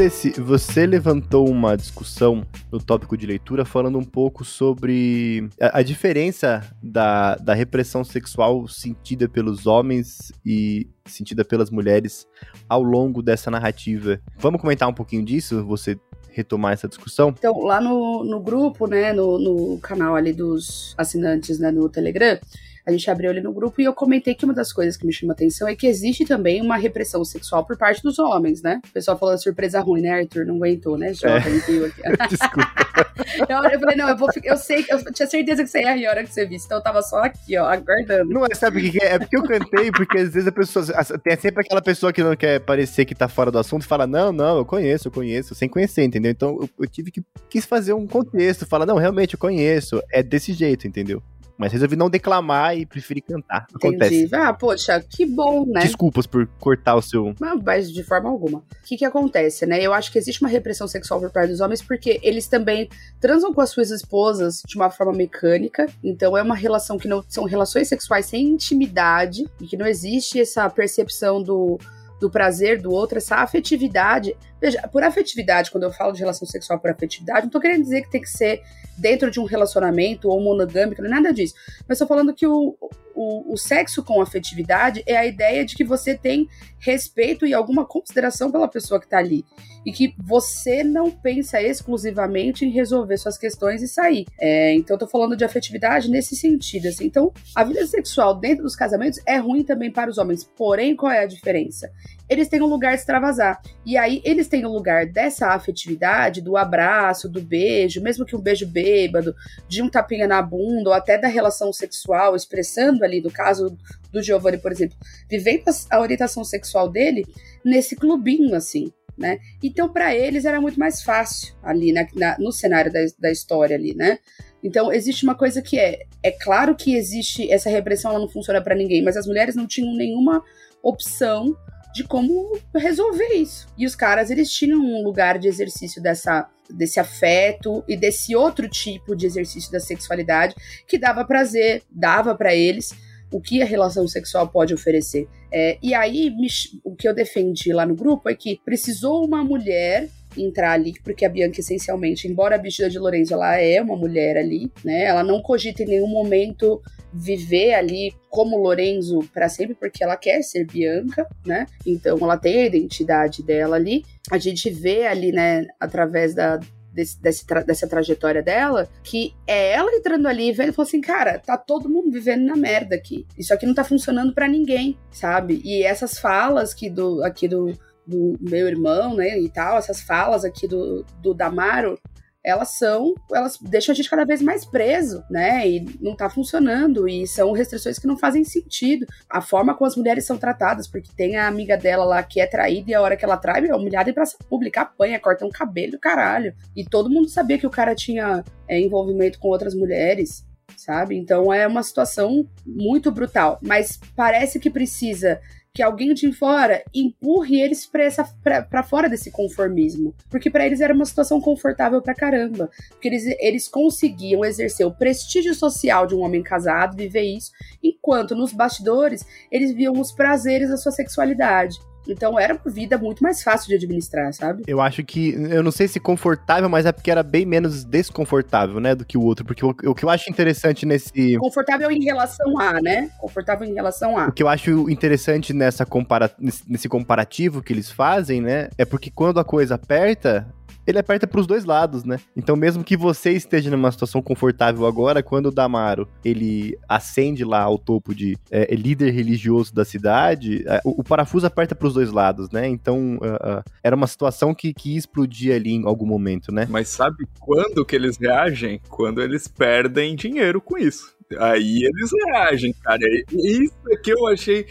Ceci, você levantou uma discussão no tópico de leitura, falando um pouco sobre a, a diferença da, da repressão sexual sentida pelos homens e sentida pelas mulheres ao longo dessa narrativa. Vamos comentar um pouquinho disso? Você retomar essa discussão? Então, lá no, no grupo, né, no, no canal ali dos assinantes, né, no Telegram, a gente abriu ali no grupo e eu comentei que uma das coisas que me chama atenção é que existe também uma repressão sexual por parte dos homens, né? O pessoal falou surpresa ruim, né, Arthur? Não aguentou, né? Já é. Desculpa. eu, eu falei, não, eu, vou, eu sei, eu tinha certeza que você ia rir a hora que você visse, então eu tava só aqui, ó, aguardando. Não é, sabe o que é? É porque eu cantei, porque às vezes a pessoa, tem sempre aquela pessoa que não quer parecer que tá fora do assunto e fala, não, não, eu conheço, eu conheço, sem conhecer, entendeu? Então eu, eu tive que, quis fazer um contexto, falar, não, realmente eu conheço, é desse jeito, entendeu? Mas resolvi não declamar e preferi cantar. Acontece. Entendi. Ah, poxa, que bom, né? Desculpas por cortar o seu. Não, mas de forma alguma. O que que acontece, né? Eu acho que existe uma repressão sexual por parte dos homens porque eles também transam com as suas esposas de uma forma mecânica. Então é uma relação que não são relações sexuais sem intimidade e que não existe essa percepção do do prazer do outro, essa afetividade. Veja, por afetividade, quando eu falo de relação sexual por afetividade, não tô querendo dizer que tem que ser dentro de um relacionamento ou monogâmico, nada disso. Mas tô falando que o, o, o, sexo com afetividade é a ideia de que você tem respeito e alguma consideração pela pessoa que tá ali. E que você não pensa exclusivamente em resolver suas questões e sair. É, então, tô falando de afetividade nesse sentido. Assim. Então, a vida sexual dentro dos casamentos é ruim também para os homens. Porém, qual é a diferença? Eles têm um lugar de extravasar. E aí, eles têm um lugar dessa afetividade, do abraço, do beijo, mesmo que um beijo bêbado, de um tapinha na bunda, ou até da relação sexual, expressando ali, no caso do Giovanni, por exemplo, vivendo a orientação sexual dele nesse clubinho, assim. Né? Então, para eles era muito mais fácil ali na, na, no cenário da, da história ali, né? Então, existe uma coisa que é, é claro que existe essa repressão, ela não funciona para ninguém, mas as mulheres não tinham nenhuma opção de como resolver isso. E os caras, eles tinham um lugar de exercício dessa desse afeto e desse outro tipo de exercício da sexualidade que dava prazer, dava para eles o que a relação sexual pode oferecer. É, e aí, me, o que eu defendi lá no grupo é que precisou uma mulher entrar ali, porque a Bianca, essencialmente, embora a Bichida de Lourenço, ela é uma mulher ali, né? Ela não cogita em nenhum momento viver ali como Lorenzo para sempre, porque ela quer ser Bianca, né? Então ela tem a identidade dela ali. A gente vê ali, né, através da, Desse, desse tra dessa trajetória dela, que é ela entrando ali e vendo falou assim: cara, tá todo mundo vivendo na merda aqui. Isso aqui não tá funcionando para ninguém, sabe? E essas falas que do, aqui do, do meu irmão, né, e tal, essas falas aqui do, do Damaro, elas são, elas deixam a gente cada vez mais preso, né? E não tá funcionando, e são restrições que não fazem sentido. A forma como as mulheres são tratadas, porque tem a amiga dela lá que é traída e a hora que ela trai, é humilhada em praça pública, apanha, corta um cabelo, caralho. E todo mundo sabia que o cara tinha é, envolvimento com outras mulheres, sabe? Então é uma situação muito brutal, mas parece que precisa que alguém de fora empurre eles para fora desse conformismo. Porque para eles era uma situação confortável pra caramba. Porque eles, eles conseguiam exercer o prestígio social de um homem casado, viver isso, enquanto nos bastidores eles viam os prazeres da sua sexualidade. Então era uma vida muito mais fácil de administrar, sabe? Eu acho que, eu não sei se confortável, mas é porque era bem menos desconfortável, né, do que o outro. Porque o, o que eu acho interessante nesse. Confortável em relação a, né? Confortável em relação a. O que eu acho interessante nessa compara... nesse comparativo que eles fazem, né, é porque quando a coisa aperta, ele aperta para os dois lados, né? Então, mesmo que você esteja numa situação confortável agora, quando o Damaro ele ascende lá ao topo de é, líder religioso da cidade, é, o, o, parafuso aperta para os dois lados, né? Então, uh, uh, era uma situação que, que ia explodir ali em algum momento, né? Mas sabe quando que eles reagem? Quando eles perdem dinheiro com isso. Aí eles reagem, cara. Isso é que eu achei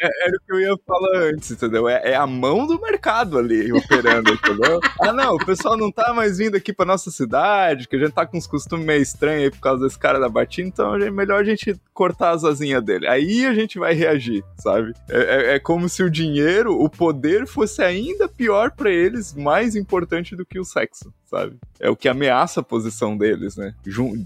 é, era o que eu ia falar antes, entendeu? É, é, a mão do mercado ali operando, entendeu? Ah, não, o pessoal não tá mais vindo aqui pra nossa cidade, que a gente tá com uns costumes meio estranhos aí por causa desse cara da batina, então é melhor a gente cortar as asinhas dele. Aí a gente vai reagir, sabe? É, é, é como se o dinheiro, o poder fosse ainda pior para eles, mais importante do que o sexo, sabe? É o que ameaça a posição deles, né?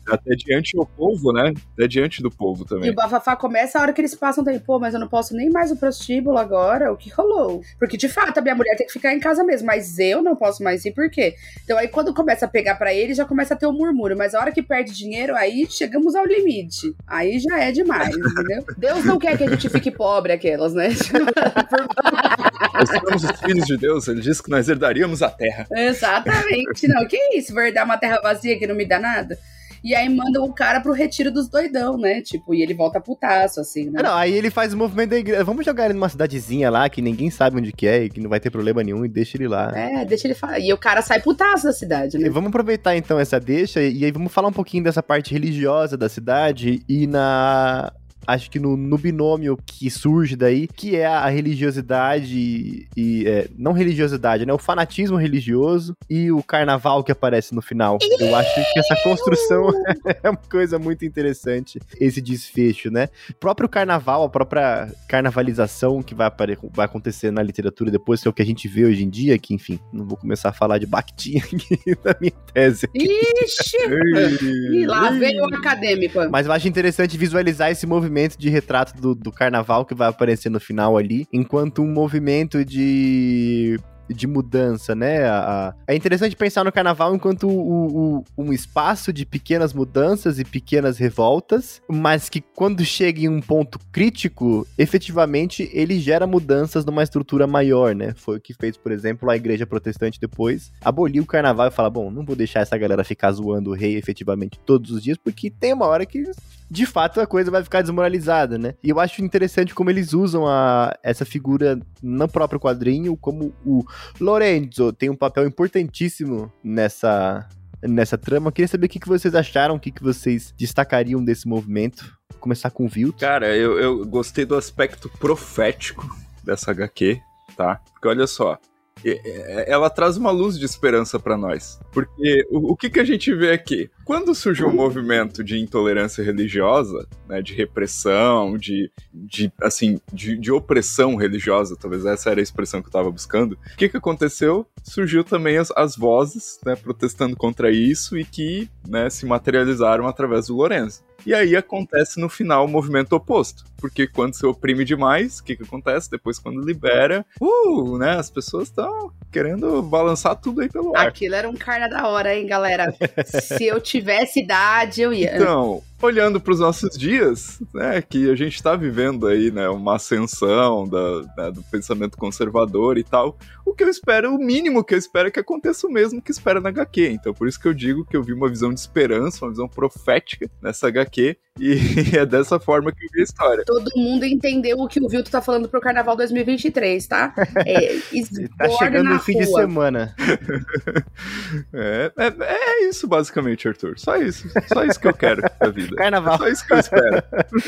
Até diante do povo, né? Até diante do povo também. E o bafafá começa a hora que eles passam, tem, pô, mas eu não posso nem mais o prostíbulo agora, o que rolou? Porque de fato a minha mulher tem que ficar em casa mesmo, mas eu não posso mais ir, por quê? Então aí quando começa a pegar para ele, já começa a ter o um murmúrio, mas a hora que perde dinheiro, aí chegamos ao limite. Aí já é demais, entendeu? Deus não quer que a gente fique pobre, aquelas, né? nós somos os filhos de Deus, ele disse que nós herdaríamos a terra. Exatamente, não, que isso, vou herdar uma terra vazia que não me dá nada? E aí manda o cara pro retiro dos doidão, né? Tipo, e ele volta putaço, assim, né? Não, aí ele faz o movimento da igreja. Vamos jogar ele numa cidadezinha lá, que ninguém sabe onde que é e que não vai ter problema nenhum, e deixa ele lá. É, deixa ele falar. E o cara sai putaço da cidade, né? E vamos aproveitar então essa deixa, e aí vamos falar um pouquinho dessa parte religiosa da cidade e na acho que no, no, binômio que surge daí, que é a religiosidade e, e é, não religiosidade, né? O fanatismo religioso e o carnaval que aparece no final. Eu acho que essa construção é uma coisa muito interessante, esse desfecho, né? O próprio carnaval, a própria carnavalização que vai, vai acontecer na literatura depois, que é o que a gente vê hoje em dia, que enfim, não vou começar a falar de Bakhtin aqui na minha tese. Ixi! e lá veio o acadêmico. Mas eu acho interessante visualizar esse movimento movimento de retrato do, do carnaval que vai aparecer no final ali, enquanto um movimento de de mudança, né? A, a... É interessante pensar no carnaval enquanto o, o, um espaço de pequenas mudanças e pequenas revoltas, mas que quando chega em um ponto crítico, efetivamente ele gera mudanças numa estrutura maior, né? Foi o que fez, por exemplo, a igreja protestante depois aboliu o carnaval e fala: bom, não vou deixar essa galera ficar zoando o rei efetivamente todos os dias, porque tem uma hora que de fato a coisa vai ficar desmoralizada, né? E eu acho interessante como eles usam a, essa figura no próprio quadrinho, como o Lorenzo tem um papel importantíssimo nessa, nessa trama. Eu queria saber o que, que vocês acharam, o que, que vocês destacariam desse movimento. Vou começar com o Vilto. Cara, eu, eu gostei do aspecto profético dessa HQ, tá? Porque olha só, ela traz uma luz de esperança para nós. Porque o, o, que, que a gente vê aqui? Quando surgiu um movimento de intolerância religiosa, né, de repressão, de, de assim, de, de, opressão religiosa, talvez essa era a expressão que eu estava buscando, o que, que aconteceu? Surgiu também as, as vozes né, protestando contra isso e que né, se materializaram através do Lourenço. E aí acontece no final o movimento oposto. Porque quando você oprime demais, o que, que acontece? Depois, quando libera, uh, né? As pessoas estão querendo balançar tudo aí pelo ar. Aquilo era um carna da hora, hein, galera? Se eu tivesse idade, eu ia. Então, olhando para os nossos dias, né, que a gente está vivendo aí, né, uma ascensão da, né, do pensamento conservador e tal, o que eu espero, o mínimo que eu espero é que aconteça o mesmo que espera na HQ. Então, por isso que eu digo que eu vi uma visão de esperança, uma visão profética nessa HQ, e é dessa forma que eu vi a história. Todo mundo entendeu o que o Vilto tá falando pro Carnaval 2023, tá? É, tá chegando no fim de semana. é, é, é, isso, basicamente, Arthur. Só isso. Só isso que eu quero da vida. Carnaval. É só isso que eu espero.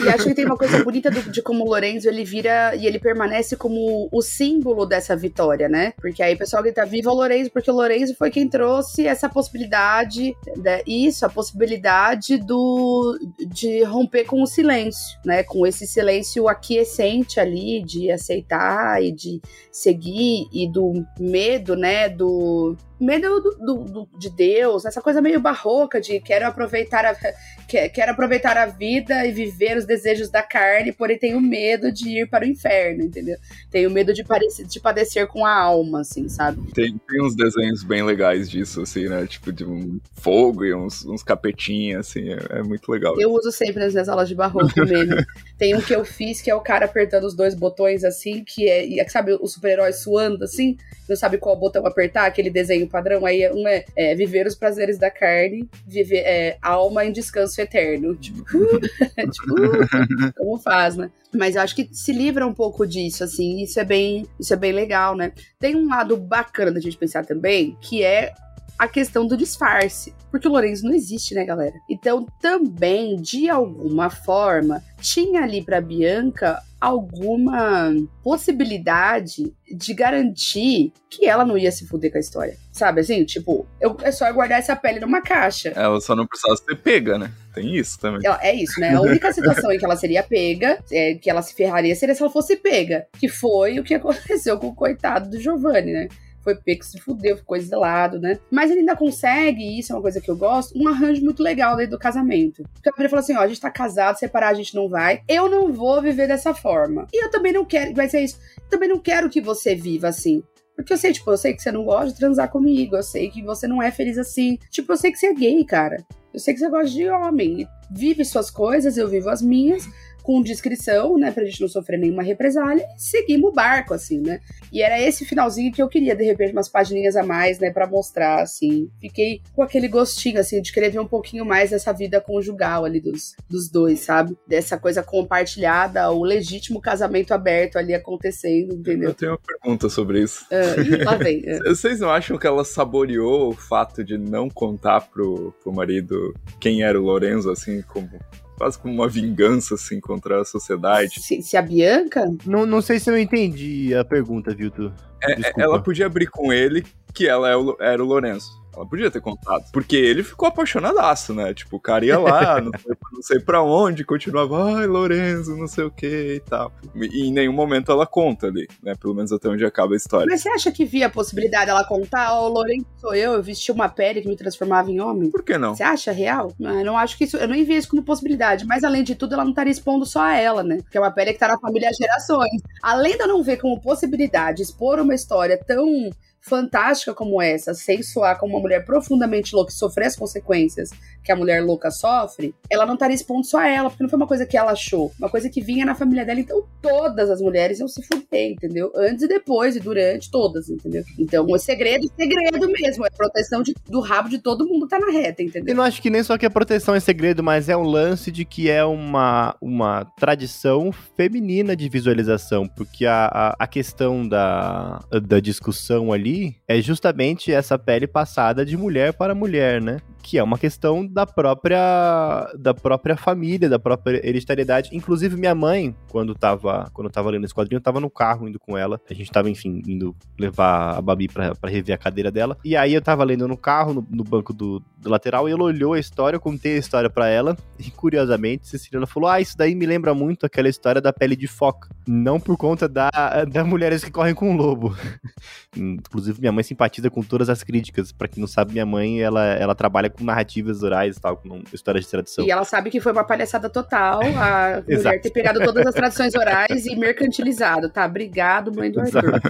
E acho que tem uma coisa bonita do, de como o Lorenzo ele vira e ele permanece como o símbolo dessa vitória, né? Porque aí o pessoal grita viva o Lorenzo, porque o Lorenzo foi quem trouxe essa possibilidade, né? isso, a possibilidade do de romper com o silêncio, né? Com esse silêncio aquiescente ali de aceitar e de seguir e do medo, né? Do medo do, do, do, de Deus, essa coisa meio barroca de quero aproveitar a, quero aproveitar a vida e viver os desejos da carne, porém tenho medo de ir para o inferno, entendeu? Tenho medo de, parecer, de padecer com a alma, assim, sabe? Tem, tem uns desenhos bem legais disso, assim, né? Tipo, de um fogo e uns, uns capetinhos, assim, é, é, muito legal. Eu uso sempre nas minhas aulas de barroco mesmo. tem um que eu fiz que é o cara apertando os dois botões, assim, que é, sabe, o super-herói suando, assim, não sabe qual botão apertar, aquele desenho padrão, aí um é, é viver os prazeres da carne, viver é, alma em descanso eterno. Tipo, uh, tipo uh, como faz, né? Mas eu acho que se livra um pouco disso, assim, isso é bem, isso é bem legal, né? Tem um lado bacana da gente pensar também, que é a questão do disfarce. Porque o Lourenço não existe, né, galera? Então, também, de alguma forma, tinha ali para Bianca alguma possibilidade de garantir que ela não ia se fuder com a história. Sabe assim? Tipo, eu, é só guardar essa pele numa caixa. Ela só não precisava ser pega, né? Tem isso também. Ela, é isso, né? A única situação em que ela seria pega, é, que ela se ferraria, seria se ela fosse pega. Que foi o que aconteceu com o coitado do Giovanni, né? Foi pego, se fudeu, ficou exilado, né? Mas ele ainda consegue, e isso é uma coisa que eu gosto, um arranjo muito legal dentro do casamento. Porque a mulher falou assim: ó, a gente tá casado, separar a gente não vai. Eu não vou viver dessa forma. E eu também não quero, vai ser isso. Eu também não quero que você viva assim. Porque eu sei, tipo, eu sei que você não gosta de transar comigo, eu sei que você não é feliz assim. Tipo, eu sei que você é gay, cara. Eu sei que você gosta de homem. Vive suas coisas, eu vivo as minhas com discrição, né, pra gente não sofrer nenhuma represália, e seguimos o barco, assim, né. E era esse finalzinho que eu queria, de repente, umas pagininhas a mais, né, pra mostrar, assim. Fiquei com aquele gostinho, assim, de querer ver um pouquinho mais dessa vida conjugal ali dos, dos dois, sabe? Dessa coisa compartilhada, o legítimo casamento aberto ali acontecendo, entendeu? Eu tenho uma pergunta sobre isso. Ih, lá vem. Uh. Vocês não acham que ela saboreou o fato de não contar pro, pro marido quem era o Lorenzo, assim, como quase como uma vingança, assim, contra a sociedade. Se, se a Bianca? Não, não sei se eu entendi a pergunta, Vilto. É, ela podia abrir com ele que ela é era o Lourenço. Ela podia ter contado. Porque ele ficou apaixonadaço, né? Tipo, o cara ia lá, não, sei, não sei pra onde, continuava, ai, Lorenzo, não sei o que e tal. E em nenhum momento ela conta ali, né? Pelo menos até onde acaba a história. Mas você acha que via a possibilidade dela contar, ó, oh, Lorenzo sou eu, eu vesti uma pele que me transformava em homem? Por que não? Você acha real? Eu não acho que isso, eu não envio isso como possibilidade. Mas além de tudo, ela não estaria expondo só a ela, né? Porque é uma pele que tá na família há gerações. Além de eu não ver como possibilidade expor uma história tão fantástica como essa, sem soar como uma mulher profundamente louca e sofrer as consequências que a mulher louca sofre, ela não estaria expondo só ela, porque não foi uma coisa que ela achou, uma coisa que vinha na família dela, então todas as mulheres iam se fuder, entendeu? Antes e depois e durante, todas, entendeu? Então, o segredo, segredo mesmo, é proteção de, do rabo de todo mundo tá na reta, entendeu? Eu não acho que nem só que a proteção é segredo, mas é um lance de que é uma, uma tradição feminina de visualização, porque a, a, a questão da, da discussão ali é justamente essa pele passada de mulher para mulher, né? que é uma questão da própria da própria família, da própria hereditariedade. Inclusive minha mãe, quando tava quando tava lendo esse quadrinho, tava no carro indo com ela. A gente tava, enfim, indo levar a Babi para rever a cadeira dela. E aí eu tava lendo no carro, no, no banco do, do, lateral, e ela olhou a história, eu contei a história para ela. E curiosamente, Cecília falou: "Ah, isso daí me lembra muito aquela história da pele de foca, não por conta da da mulheres que correm com o lobo". Inclusive minha mãe simpatiza com todas as críticas. Para quem não sabe, minha mãe, ela ela trabalha com narrativas orais e tal, com histórias de tradição. E ela sabe que foi uma palhaçada total a mulher ter pegado todas as tradições orais e mercantilizado, tá? Obrigado, mãe do Arthur.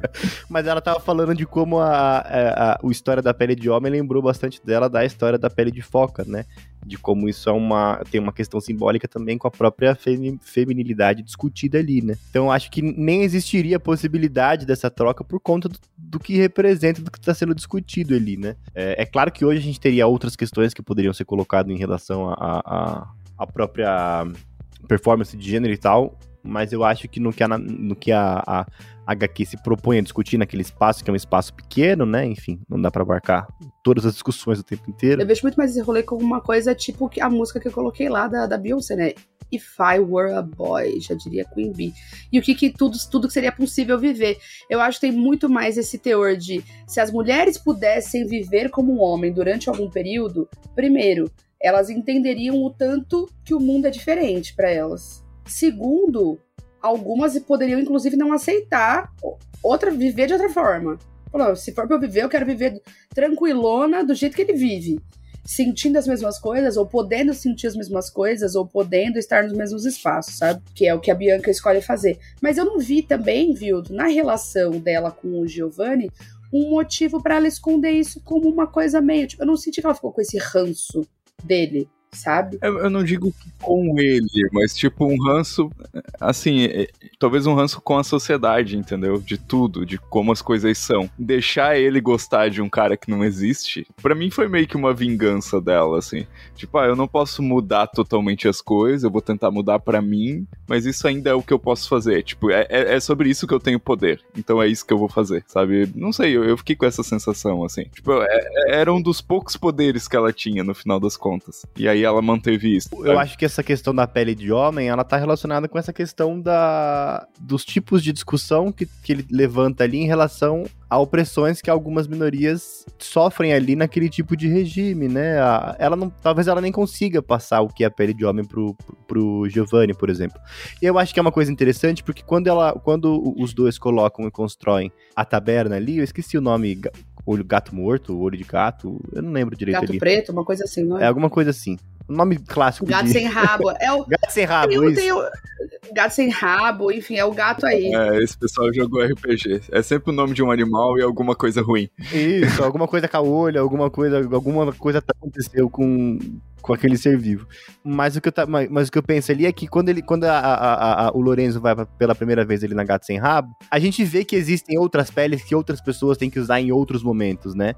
Mas ela tava falando de como a, a, a, a história da pele de homem lembrou bastante dela da história da pele de foca, né? De como isso é uma tem uma questão simbólica também com a própria femi, feminilidade discutida ali, né? Então acho que nem existiria a possibilidade dessa troca por conta do, do que representa, do que está sendo discutido ali, né? É, é, claro que hoje a gente teria outras questões que poderiam ser colocadas em relação à a, a, a, própria performance de gênero e tal, mas eu acho que no que a, no que a, a HQ se propõe a discutir naquele espaço, que é um espaço pequeno, né? Enfim, não dá para abarcar todas as discussões o tempo inteiro. Eu vejo muito mais esse rolê como uma coisa tipo a música que eu coloquei lá da, da Beyoncé, né? If I Were a Boy, já diria Queen Bee. E o que, que tudo, tudo que seria possível viver. Eu acho que tem muito mais esse teor de se as mulheres pudessem viver como um homem durante algum período, primeiro, elas entenderiam o tanto que o mundo é diferente para elas Segundo, algumas poderiam inclusive não aceitar outra viver de outra forma. Falou, se for para eu viver, eu quero viver tranquilona do jeito que ele vive. Sentindo as mesmas coisas, ou podendo sentir as mesmas coisas, ou podendo estar nos mesmos espaços, sabe? Que é o que a Bianca escolhe fazer. Mas eu não vi também, viu, na relação dela com o Giovanni, um motivo para ela esconder isso como uma coisa meio. Tipo, eu não senti que ela ficou com esse ranço dele sabe? Eu, eu, não digo com ele, mas tipo um ranço, assim, é, talvez um ranço com a sociedade, entendeu? De tudo, de como as coisas são. Deixar ele gostar de um cara que não existe, para mim foi meio que uma vingança dela, assim. Tipo, ah, eu não posso mudar totalmente as coisas, eu vou tentar mudar para mim, mas isso ainda é o que eu posso fazer. Tipo, é, é, é, sobre isso que eu tenho poder, então é isso que eu vou fazer, sabe? Não sei, eu, eu fiquei com essa sensação, assim. Tipo, é, é era um dos poucos poderes que ela tinha no final das contas. E aí ela manteve isso. Eu acho que essa questão da pele de homem, ela tá relacionada com essa questão da, dos tipos de discussão que, que ele levanta ali em relação a opressões que algumas minorias sofrem ali naquele tipo de regime, né? A, ela não, talvez ela nem consiga passar o que é a pele de homem pro, pro, pro Giovanni, por exemplo. E eu acho que é uma coisa interessante, porque quando, ela, quando os dois colocam e constroem a taberna ali, eu esqueci o nome, olho gato morto, olho de gato, eu não lembro direito Gato ali. preto, uma coisa assim, não É é? alguma coisa assim. O nome clássico Gato de... sem rabo. É o. Gato sem rabo, tem, o- isso. tem o- gato sem rabo, enfim, é o gato aí. É, esse pessoal jogou RPG. É sempre o nome de um animal e alguma coisa ruim. Isso, alguma coisa com a olho, alguma coisa, alguma coisa tá- aconteceu com, com aquele ser vivo. Mas o que eu, tá, mas, mas o que eu penso ali é que quando, ele, quando a- a- a- a- o Lorenzo vai pela primeira vez ali na Gato Sem Rabo, a gente vê que existem outras peles que outras pessoas têm que usar em outros momentos, né?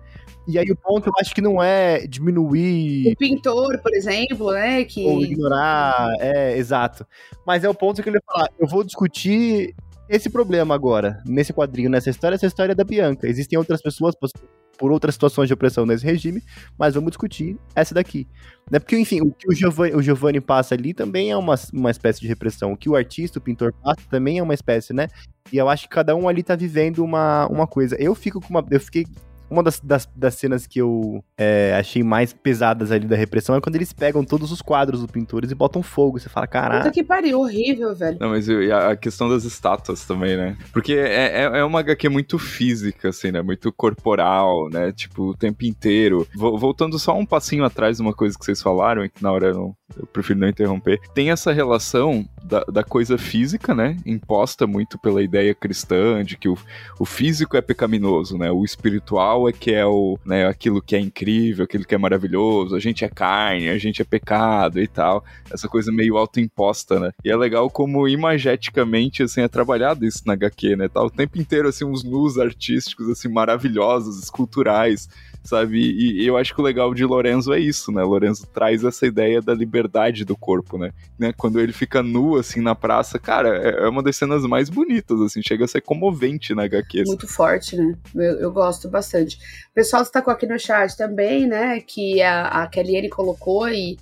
E aí o ponto eu acho que não é diminuir O pintor, por exemplo, né? Que. ou ignorar, é, exato. Mas é o ponto que ele vai falar, eu vou discutir esse problema agora, nesse quadrinho, nessa história, essa história é da Bianca. Existem outras pessoas por- por outras situações de opressão nesse regime, mas vamos discutir essa daqui. Né? Porque, enfim, o que o Giovanni, o Giovanni passa ali também é uma, uma espécie de repressão. O que o artista, o pintor passa também é uma espécie, né? E eu acho que cada um ali tá vivendo uma, uma coisa. Eu fico com uma. Eu fiquei. Uma das, das, das cenas que eu é, achei mais pesadas ali da repressão é quando eles pegam todos os quadros dos pintores e botam fogo. Você fala, Puta caralho. que pariu, horrível, velho. Não, mas e a a questão das estátuas também, né? Porque é, é, é uma HQ muito física, assim, né? Muito corporal, né? Tipo, o tempo inteiro. Vo- Voltando só um passinho atrás de uma coisa que vocês falaram, e que na hora eu, não- eu prefiro não interromper. Tem essa relação da, da coisa física, né? Imposta muito pela ideia cristã de que o, o físico é pecaminoso, né? O espiritual é que é o, né, aquilo que é incrível, aquilo que é maravilhoso. A gente é carne, a gente é pecado e tal essa coisa meio autoimposta, né? E é legal como imageticamente, assim, é trabalhado isso na HQ, né? Tá o tempo inteiro, assim, uns nus artísticos, assim, maravilhosos, esculturais, sabe? E, e eu acho que o legal de Lorenzo é isso, né? Lorenzo traz essa ideia da liberdade do corpo, né? né? Quando ele fica nu, assim, na praça, cara, é é uma das cenas mais bonitas, assim, chega a ser comovente na HQ. assim. Muito forte, né? Eu, eu gosto bastante. O pessoal destacou aqui no chat também, né? Que a, a Kellyanne colocou e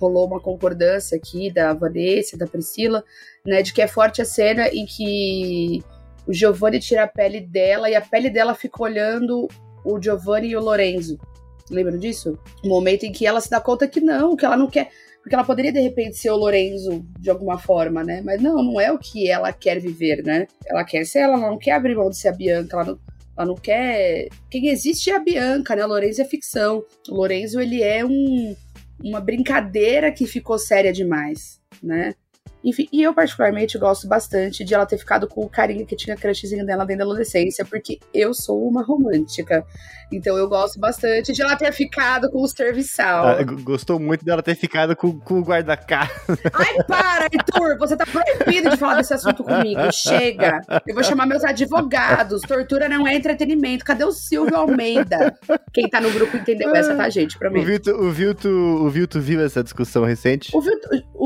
rolou uma concordância aqui da Vanessa, da Priscila, né? De que é forte a cena em que o Giovanni tira a pele dela e a pele dela fica olhando o Giovanni e o Lorenzo. Lembram disso? O momento em que ela se dá conta que não, que ela não quer. Porque ela poderia, de repente, ser o Lorenzo de alguma forma, né? Mas não, não é o que ela quer viver, né? Ela quer ser ela, ela não quer abrir mão de ser a Bianca, ela não, ela não quer. Quem existe é a Bianca, né? O Lorenzo é ficção. O Lorenzo, ele é um, uma brincadeira que ficou séria demais, né? Enfim, e eu particularmente gosto bastante de ela ter ficado com o carinha que tinha crushzinho dela dentro da adolescência, porque eu sou uma romântica. Então eu gosto bastante de ela ter ficado com o serviçal. Ah, gostou muito dela ter ficado com, com o guarda-casa. Ai, para, Arthur! Você tá proibido de falar desse assunto comigo. Chega! Eu vou chamar meus advogados. Tortura não é entretenimento. Cadê o Silvio Almeida? Quem tá no grupo entendeu essa, tá, gente? O Prometo. Vilto, o, Vilto, o Vilto viu essa discussão recente? O,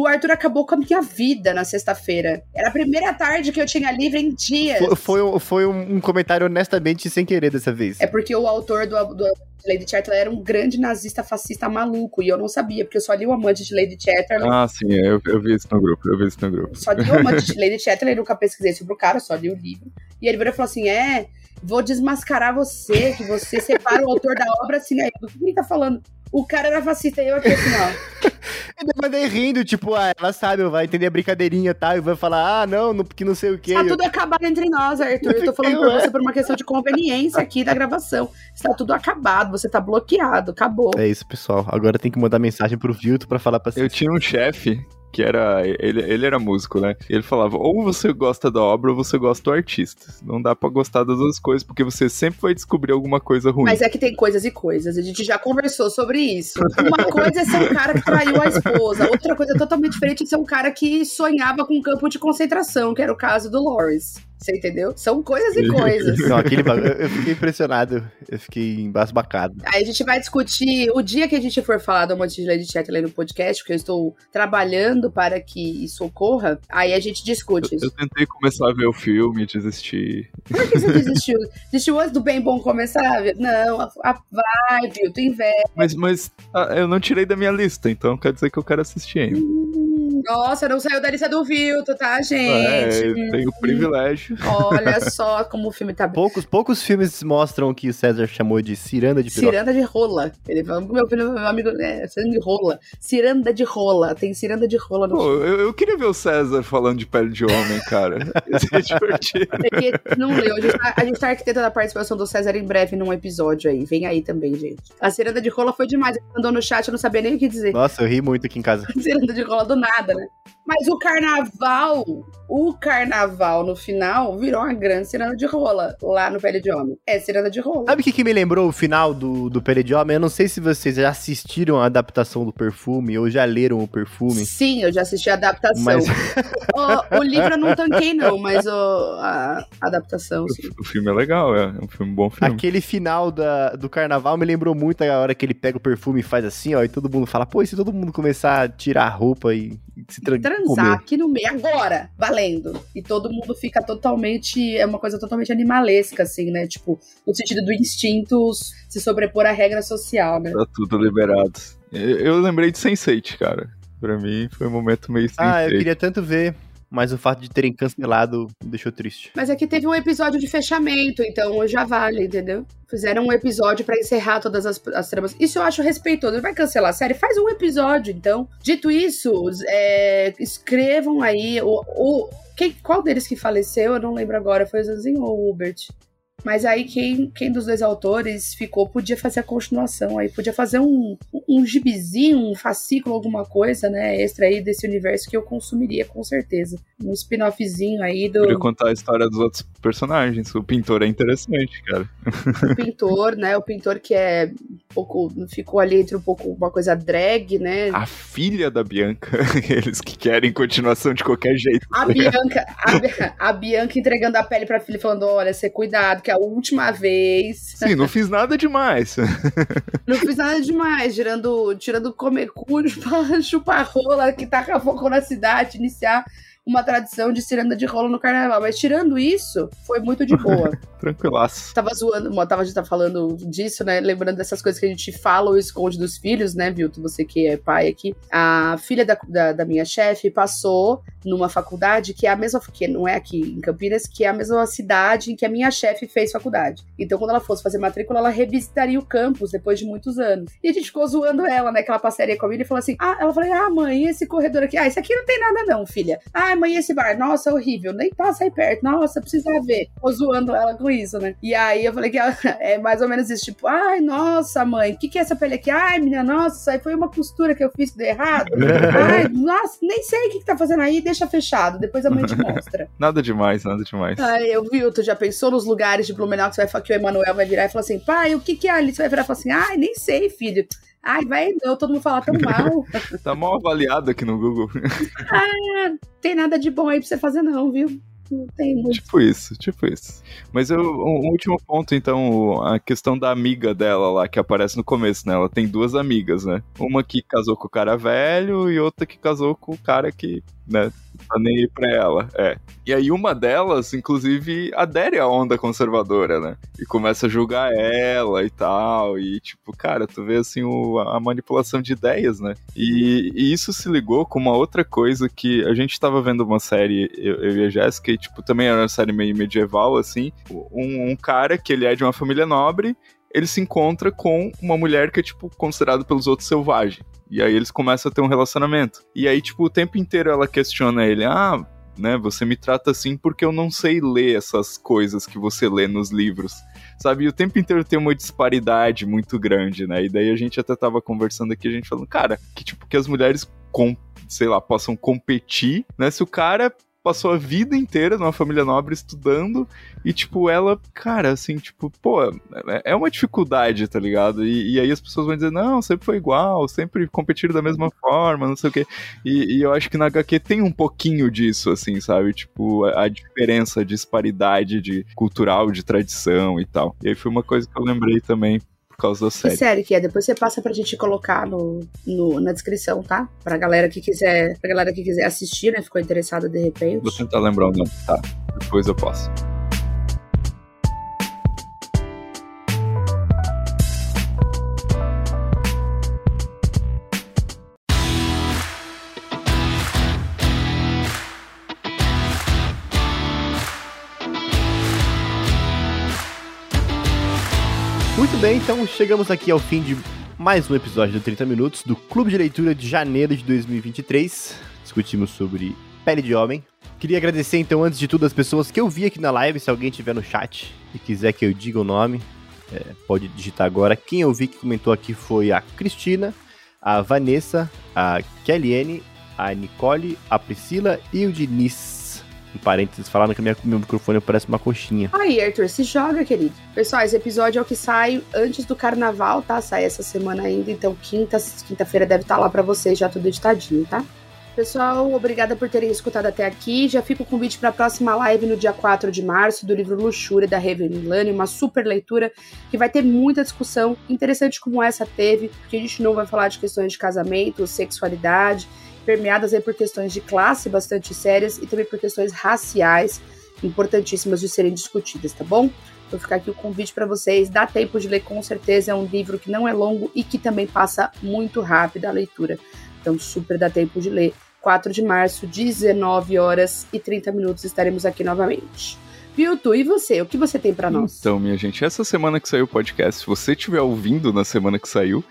o Arthur acabou com a minha vida na sexta-feira. Era a primeira tarde que eu tinha livre em dias. Foi, foi, um- foi um, um comentário honestamente sem querer dessa vez. É porque o autor do, do Lady Chatterley era um grande nazista fascista maluco. E eu não sabia, porque eu só li o Amante de Lady Chatterley. Ah, sim, eu, eu vi isso no grupo, eu vi isso no grupo. Só li o Amante de Lady Chatterley, nunca pesquisei sobre o cara, só li o livro. E ele virou e falou assim: é, vou desmascarar você, que você separa o autor da obra assim. Aí, do que ele tá falando? O cara era fascista e eu aqui assim, ó. E depois daí rindo, tipo, ah, ela sabe, vai entender a brincadeirinha e tal, e vai falar, ah, não, não porque não sei o quê. Está tudo acabado entre nós, Arthur. Eu tô falando por Ué. você por uma questão de conveniência aqui da gravação. Está tudo acabado, você tá bloqueado, acabou. É isso, pessoal. Agora tem que mandar mensagem pro Vilto pra falar pra Eu vocês. tinha um chefe que era. Ele, ele era músico, né? Ele falava: ou você gosta da obra ou você gosta do artista. Não dá pra gostar das duas coisas, porque você sempre vai descobrir alguma coisa ruim. Mas é que tem coisas e coisas. A gente já conversou sobre isso. Uma coisa é ser um cara que traiu a esposa. Outra coisa totalmente diferente é ser um cara que sonhava com um campo de concentração, que era o caso do Loris. Você entendeu? São coisas e coisas. Não, aquele bagulho, eu eu fiquei impressionado. Eu fiquei embasbacado. Aí a gente vai discutir o dia que a gente for falar do Monte de Lady Chatterley no podcast, porque eu estou trabalhando para que isso ocorra. Aí a gente discute Eu isso. tentei começar a ver o filme, desistir. Por que você desistiu? Desistiu antes do bem bom começar? Não, a, a, vai, viu? Tu inveja. Mas, mas ah, eu não tirei da minha lista, então quer dizer que eu quero assistir ainda. Hum, Nossa, não saiu da lista do Vilto, tá, É, gente? eu tenho o privilégio. Olha só como o filme tá Poucos, poucos filmes mostram que o César chamou de ciranda de piroca. Ciranda de rola. Ele falou, meu filho, meu amigo, é, ciranda de rola. Ciranda de rola. Tem ciranda de rola no Pô, filme. eu, eu queria ver o César falando de pele de homem, cara. Isso é divertido. Porque não leu. A gente, tá, a gente tá arquitetando a participação do César em breve num episódio aí. Vem aí também, gente. A ciranda de rola foi demais. Ele mandou no chat, eu não sabia nem o que dizer. Nossa, eu ri muito aqui em casa. Ciranda de rola do nada, né? Mas o carnaval, o carnaval no final virou uma grande ciranda de rola lá no Pele de Homem. É ciranda de rola. Sabe o que, que me lembrou o final do, do Pele de Homem? Eu não sei se vocês já assistiram a adaptação do perfume ou já leram o perfume. Sim, eu já assisti a adaptação. Mas O, o livro eu não tanquei, não, mas o, a, a adaptação, sim. O filme é legal, é um filme um bom filme. aquele final da, do carnaval me lembrou muito a hora que ele pega o perfume e faz assim, ó, e todo mundo fala, pô, e se todo mundo começar a tirar a roupa e se tran Transar comer? aqui no meio, agora, valendo. E todo mundo fica totalmente. É uma coisa totalmente animalesca, assim, né? Tipo, no sentido do instinto se sobrepor à regra social, né? Tá tudo liberado. Eu, eu lembrei de Sense8, cara. Pra mim foi um momento meio Sense8. Ah, eu queria tanto ver, mas o fato de terem cancelado deixou triste. Mas aqui teve um episódio de fechamento, então já vale, entendeu? Fizeram um episódio pra encerrar todas as, as tramas. Isso eu acho respeitoso. Vai cancelar a série? Faz um episódio, então. Dito isso, é, escrevam aí. O, o, quem, qual deles que faleceu? Eu não lembro agora. Foi o Zanzinho ou o Hubert? Mas aí quem, quem dos dois autores ficou podia fazer a continuação aí, podia fazer um, um gibizinho, um fascículo, alguma coisa, né, extra aí desse universo que eu consumiria com certeza. Um spin-offzinho aí do, Queria contar a história dos outros personagens. O pintor é interessante, cara. o pintor, né, o pintor que é um pouco, ficou ali entre um pouco uma coisa drag, né, A filha da Bianca. Eles que querem continuação de qualquer jeito. A Bianca, a, a Bianca entregando a pele pra filha falando: olha, você cuidado, que é a última vez. Sim, não fiz nada demais. Não fiz nada demais, tirando, tirando comercúrio pra chupar rola que taca fogo na cidade, iniciar uma tradição de ciranda de rola no carnaval. Mas tirando isso, foi muito de boa. Tranquilaço. tava zoando, tava, a gente tá falando disso, né? Lembrando dessas coisas que a gente fala ou esconde dos filhos, né, Vilto? Você que é pai aqui. A filha da, da, da minha chefe passou numa faculdade que é a mesma, que não é aqui em Campinas, que é a mesma cidade em que a minha chefe fez faculdade. Então, quando ela fosse fazer matrícula, ela revisitaria o campus depois de muitos anos. E a gente ficou zoando ela, né? Que ela passaria comigo e falou assim: Ah, ela falou: Ah, mãe, esse corredor aqui? Ah, esse aqui não tem nada, não, filha. Ah, mãe, esse bar? Nossa, horrível. Nem passa aí perto. Nossa, precisa ver. Ficou zoando ela com isso, né? E aí eu falei que ela- é mais ou menos isso, tipo, ai, nossa, mãe, o que, que é essa pele aqui? Ai, menina, nossa, isso aí foi uma costura que eu fiz que deu errado. ai, nossa, nem sei o que, que tá fazendo aí, deixa fechado, depois a mãe te mostra. Nada demais, nada demais. Ai, eu vi, tu já pensou nos lugares de Blumenau que, você vai, que o Emanuel vai virar e falar assim, pai, o que que é ali? Você vai virar e falar assim, ai, nem sei, filho. Ai, vai não, todo mundo fala tão mal. Tá mal avaliado aqui no Google. Tem nada de bom aí pra você fazer não, viu? Não tem muito. tipo isso, tipo isso. Mas eu, um último ponto, então, a questão da amiga dela lá, que aparece no começo, né? Ela tem duas amigas, né? Uma que casou com o cara velho e outra que casou com o cara que, né, tá nem aí pra ela. É. E aí uma delas, inclusive, adere à onda conservadora, né? E começa a julgar ela e tal. E, tipo, cara, tu vê assim o- a manipulação de ideias, né? E, e isso se ligou com uma outra coisa que a gente tava vendo uma série, eu, eu e a Jéssica, e, tipo, também era uma série meio medieval, assim. Um, um cara que ele é de uma família nobre, ele se encontra com uma mulher que é, tipo, considerada pelos outros selvagem. E aí eles começam a ter um relacionamento. E aí, tipo, o tempo inteiro ela questiona ele, ah, né, você me trata assim porque eu não sei ler essas coisas que você lê nos livros. Sabe, e o tempo inteiro tem uma disparidade muito grande, né? E daí a gente até tava conversando aqui, a gente falando, cara, que tipo, que as mulheres, com, sei lá, possam competir, né? Se o cara passou a vida inteira numa família nobre estudando e, tipo, ela, cara, assim, tipo, pô, é- é uma dificuldade, tá ligado? E, e aí as pessoas vão dizer, não, sempre foi igual, sempre competiram da mesma forma, não sei o quê. E, e eu acho que na HQ tem um pouquinho disso, assim, sabe? Tipo, a, a diferença, a disparidade de cultural, de tradição e tal. E aí foi uma coisa que eu lembrei também por causa da Que série. série que é? Depois você passa pra gente colocar no, no- na descrição, tá? Pra galera que quiser, pra galera que quiser assistir, né? Ficou interessada de repente. Vou tentar lembrar o nome. Tá, depois eu posso. Então chegamos aqui ao fim de mais um episódio do 30 Minutos do Clube de Leitura de janeiro de 2023. Discutimos sobre Pele de Homem. Queria agradecer então, antes de tudo, as pessoas que eu vi aqui na live. Se alguém tiver no chat e quiser que eu diga o nome, é, pode digitar agora. Quem eu vi que comentou aqui foi a Cristina, a Vanessa, a Kellyanne, a Nicole, a Priscila e o Diniz. Em parênteses, falando que minha, meu microfone parece uma coxinha. Aí, Arthur, se joga, querido. Pessoal, esse episódio é o que sai antes do carnaval, tá? Sai essa semana ainda, então quinta, quinta-feira deve estar lá para vocês já tudo editadinho, tá? Pessoal, obrigada por terem escutado até aqui. Já fica o convite para a próxima live no dia 4 de março do livro Luxúria da Raven Lane, uma super leitura que vai ter muita discussão interessante como essa teve, porque a gente não vai falar de questões de casamento, sexualidade, permeadas aí por questões de classe bastante sérias e também por questões raciais importantíssimas de serem discutidas, tá bom? Vou ficar aqui o convite para vocês. Dá tempo de ler, com certeza. É um livro que não é longo e que também passa muito rápido a leitura. Então, super dá tempo de ler. 4 de março, 19 horas e 30 minutos, estaremos aqui novamente. Viu, Tu? E você? O que você tem para nós? Então, minha gente, essa semana que saiu o podcast, se você estiver ouvindo na semana que saiu,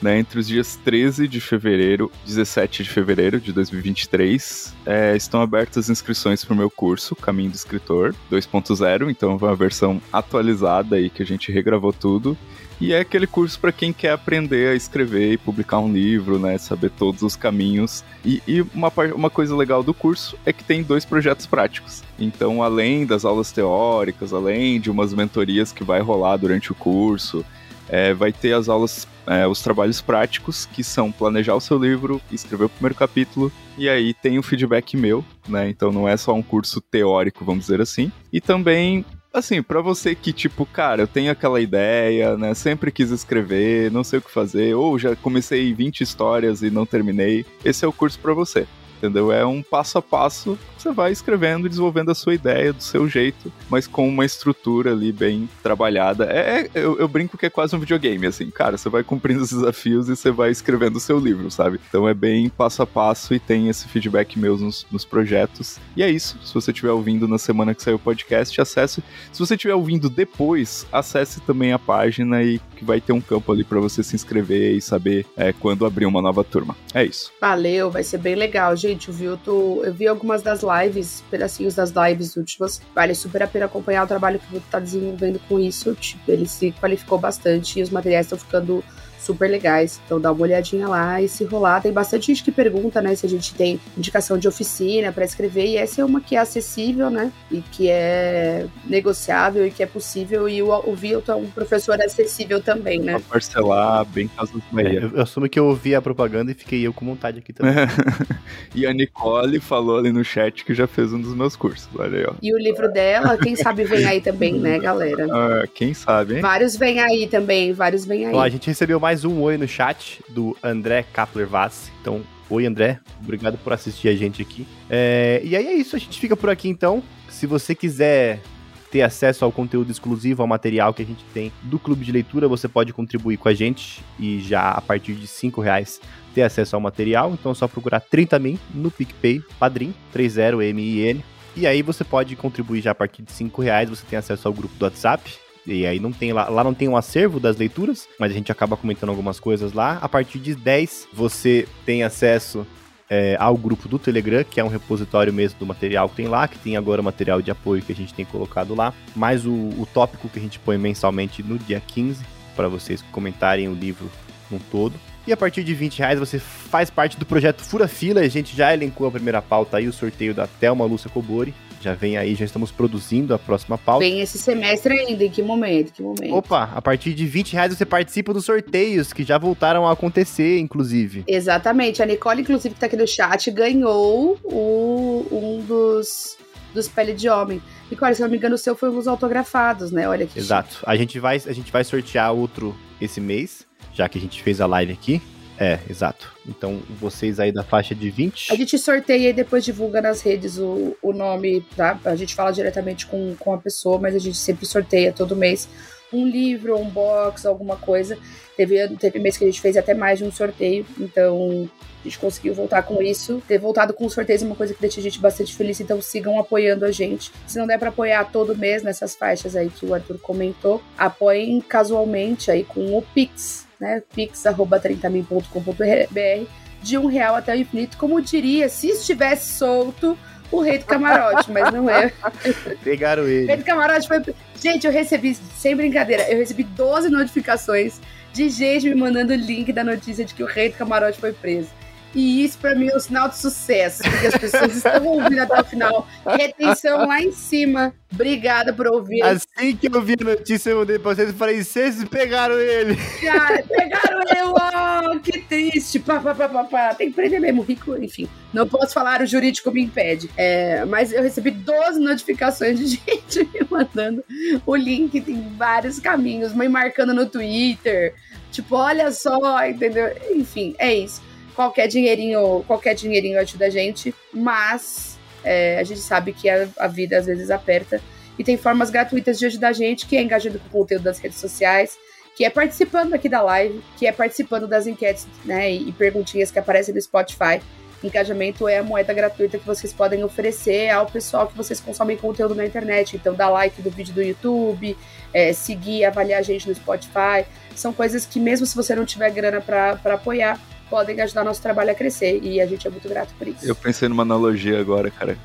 né, entre os dias 13 de fevereiro e 17 de fevereiro de 2023, é, estão abertas as inscrições para o meu curso Caminho do Escritor 2.0, então é uma versão atualizada aí que a gente regravou tudo. E é aquele curso para quem quer aprender a escrever e publicar um livro, né? Saber todos os caminhos. E, e uma, uma coisa legal do curso é que tem dois projetos práticos. Então, além das aulas teóricas, além de umas mentorias que vai rolar durante o curso, é, vai ter as aulas, é, os trabalhos práticos, que são planejar o seu livro, escrever o primeiro capítulo, e aí tem o feedback meu, né? Então não é só um curso teórico, vamos dizer assim. E também assim, para você que, tipo, cara, eu tenho aquela ideia, né? Sempre quis escrever, não sei o que fazer, ou já comecei 20 histórias e não terminei, esse é o curso para você entendeu? É um passo a passo, você vai escrevendo, desenvolvendo a sua ideia do seu jeito, mas com uma estrutura ali bem trabalhada. É, é eu, eu, brinco que é quase um videogame, assim, cara, você vai cumprindo os desafios e você vai escrevendo o seu livro, sabe? Então é bem passo a passo e tem esse feedback meu nos, nos projetos. E é isso. Se você estiver ouvindo na semana que saiu o podcast, acesse. Se você estiver ouvindo depois, acesse também a página e que vai ter um campo ali para você se inscrever e saber é, quando abrir uma nova turma. É isso. Valeu, vai ser bem legal, gente gente, eu vi algumas das lives, pedacinhos das lives últimas. Vale super a pena acompanhar o trabalho que o Vitor tá desenvolvendo com isso. Tipo, ele se qualificou bastante e os materiais estão ficando super legais. Então dá uma olhadinha lá e se rolar. Tem bastante gente que pergunta, né, se a gente tem indicação de oficina para escrever. E essa é uma que é acessível, né? E que é negociável e que é possível. E o, o Vilton é um professor acessível também, né? Pra parcelar bem caso é, eu, eu assumo que eu ouvi a propaganda e fiquei eu com vontade aqui também. e a Nicole falou ali no chat que já fez um dos meus cursos. Olha aí, ó. E o livro dela, quem sabe vem aí também, né, galera? Ah, quem sabe, hein? Vários vêm aí também, vários vêm aí. Ó, a gente recebeu mais mais um oi no chat do André Kapler Vaz. Então, oi André, obrigado por assistir a gente aqui. É, e aí é isso, a gente fica por aqui então. Se você quiser ter acesso ao conteúdo exclusivo, ao material que a gente tem do Clube de Leitura, você pode contribuir com a gente e já a partir de 5 reais ter acesso ao material. Então é só procurar 30 mil no PicPay, Padrim, 30MIN. E aí você pode contribuir já a partir de 5 reais, você tem acesso ao grupo do WhatsApp, e aí não tem lá, lá não tem um acervo das leituras, mas a gente acaba comentando algumas coisas lá. A partir de 10, você tem acesso é, ao grupo do Telegram, que é um repositório mesmo do material que tem lá, que tem agora material de apoio que a gente tem colocado lá, mais o, o tópico que a gente põe mensalmente no dia 15, para vocês comentarem o livro no todo. E a partir de 20 reais você faz parte do projeto Fura Fila. A gente já elencou a primeira pauta aí, o sorteio da Thelma Lúcia Cobori. Já vem aí, já estamos produzindo a próxima pauta. Vem esse semestre ainda, em que momento? Que momento? Opa, a partir de 20 reais você participa dos sorteios que já voltaram a acontecer, inclusive. Exatamente. A Nicole, inclusive, que tá aqui no chat, ganhou o, um dos, dos pele de homem. Nicole, se não me engano, o seu foi um dos autografados, né? Olha aqui. Exato. A gente vai, a gente vai sortear outro esse mês, já que a gente fez a live aqui. É, exato. Então, vocês aí da faixa de 20. A gente sorteia e depois divulga nas redes o, o nome, tá? A gente fala diretamente com, com a pessoa, mas a gente sempre sorteia todo mês um livro, um box, alguma coisa. Teve, teve mês que a gente fez até mais de um sorteio, então a gente conseguiu voltar com isso. Ter voltado com sorteios é uma coisa que deixa a gente bastante feliz, então sigam apoiando a gente. Se não der para apoiar todo mês nessas faixas aí que o Arthur comentou, apoiem casualmente aí com o Pix, né? pix.30min.com.br de um real até o infinito, como diria, se estivesse solto o rei do camarote, mas não é. Pegaram ele. O rei do camarote foi. Gente, eu recebi, sem brincadeira, eu recebi 12 notificações de gente me mandando o link da notícia de que o rei do camarote foi preso. E isso, para mim, é um sinal de sucesso, porque as pessoas estão ouvindo até o final. Retenção lá em cima. Obrigada por ouvir. Assim que eu vi a notícia, eu mandei pra vocês e falei: vocês pegaram ele. Cara, pegaram eu, oh, que triste. Pá, pá, pá, pá, pá. Tem que prender mesmo, rico, enfim. Não posso falar, o jurídico me impede. É, mas eu recebi 12 notificações de gente me mandando o link. Tem vários caminhos, me marcando no Twitter. Tipo, olha só, entendeu? Enfim, é isso qualquer dinheirinho, qualquer dinheirinho ajuda a gente, mas é, a gente sabe que a, a, vida às vezes aperta. E tem formas gratuitas de ajudar a gente, que é engajando com o conteúdo das redes sociais, que é participando aqui da live, que é participando das enquetes né, e, e perguntinhas que aparecem no Spotify. Engajamento é a moeda gratuita que vocês podem oferecer ao pessoal que vocês consomem conteúdo na internet. Então, dar like no vídeo do YouTube, é, seguir, avaliar a gente no Spotify. São coisas que, mesmo se você não tiver grana para apoiar, podem ajudar nosso trabalho a crescer. E a gente é muito grato por isso. Eu pensei numa analogia agora, cara.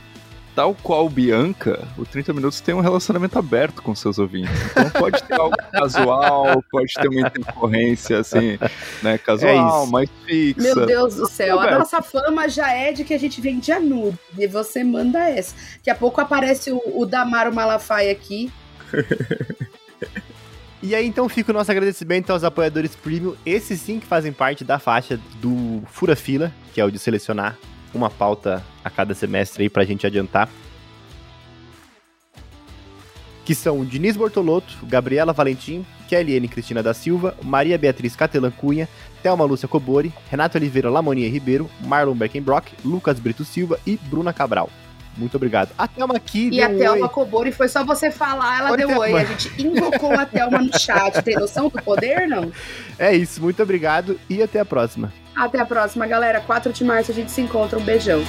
Tal qual Bianca, o 30 Minutos tem um relacionamento aberto com seus ouvintes. Então pode ter algo casual, pode ter uma intercorrência assim, né, casual, é mais fixa. Meu Deus do céu, a nossa fama já é de que a gente vende a nude. E você manda essa. Daqui a pouco aparece o, o Damaro Malafaia aqui. E aí então fica o nosso agradecimento aos apoiadores premium, esses sim que fazem parte da faixa do Fura Fila, que é o de selecionar uma pauta a cada semestre aí pra gente adiantar. Que são Diniz Bortolotto, Gabriela Valentim, Kelly Cristina da Silva, Maria Beatriz Catelan Cunha, Thelma Lúcia Cobori, Renato Oliveira Lamonia Ribeiro, Marlon Beckenbrock, Lucas Brito Silva e Bruna Cabral. Muito obrigado. A Thelma aqui. E a Thelma Cobori foi só você falar, ela oi, deu Thelma. oi. A gente invocou a Thelma no chat. Tem noção do poder, não? É isso, muito obrigado e até a próxima. Até a próxima, galera. 4 de março a gente se encontra. Um beijão.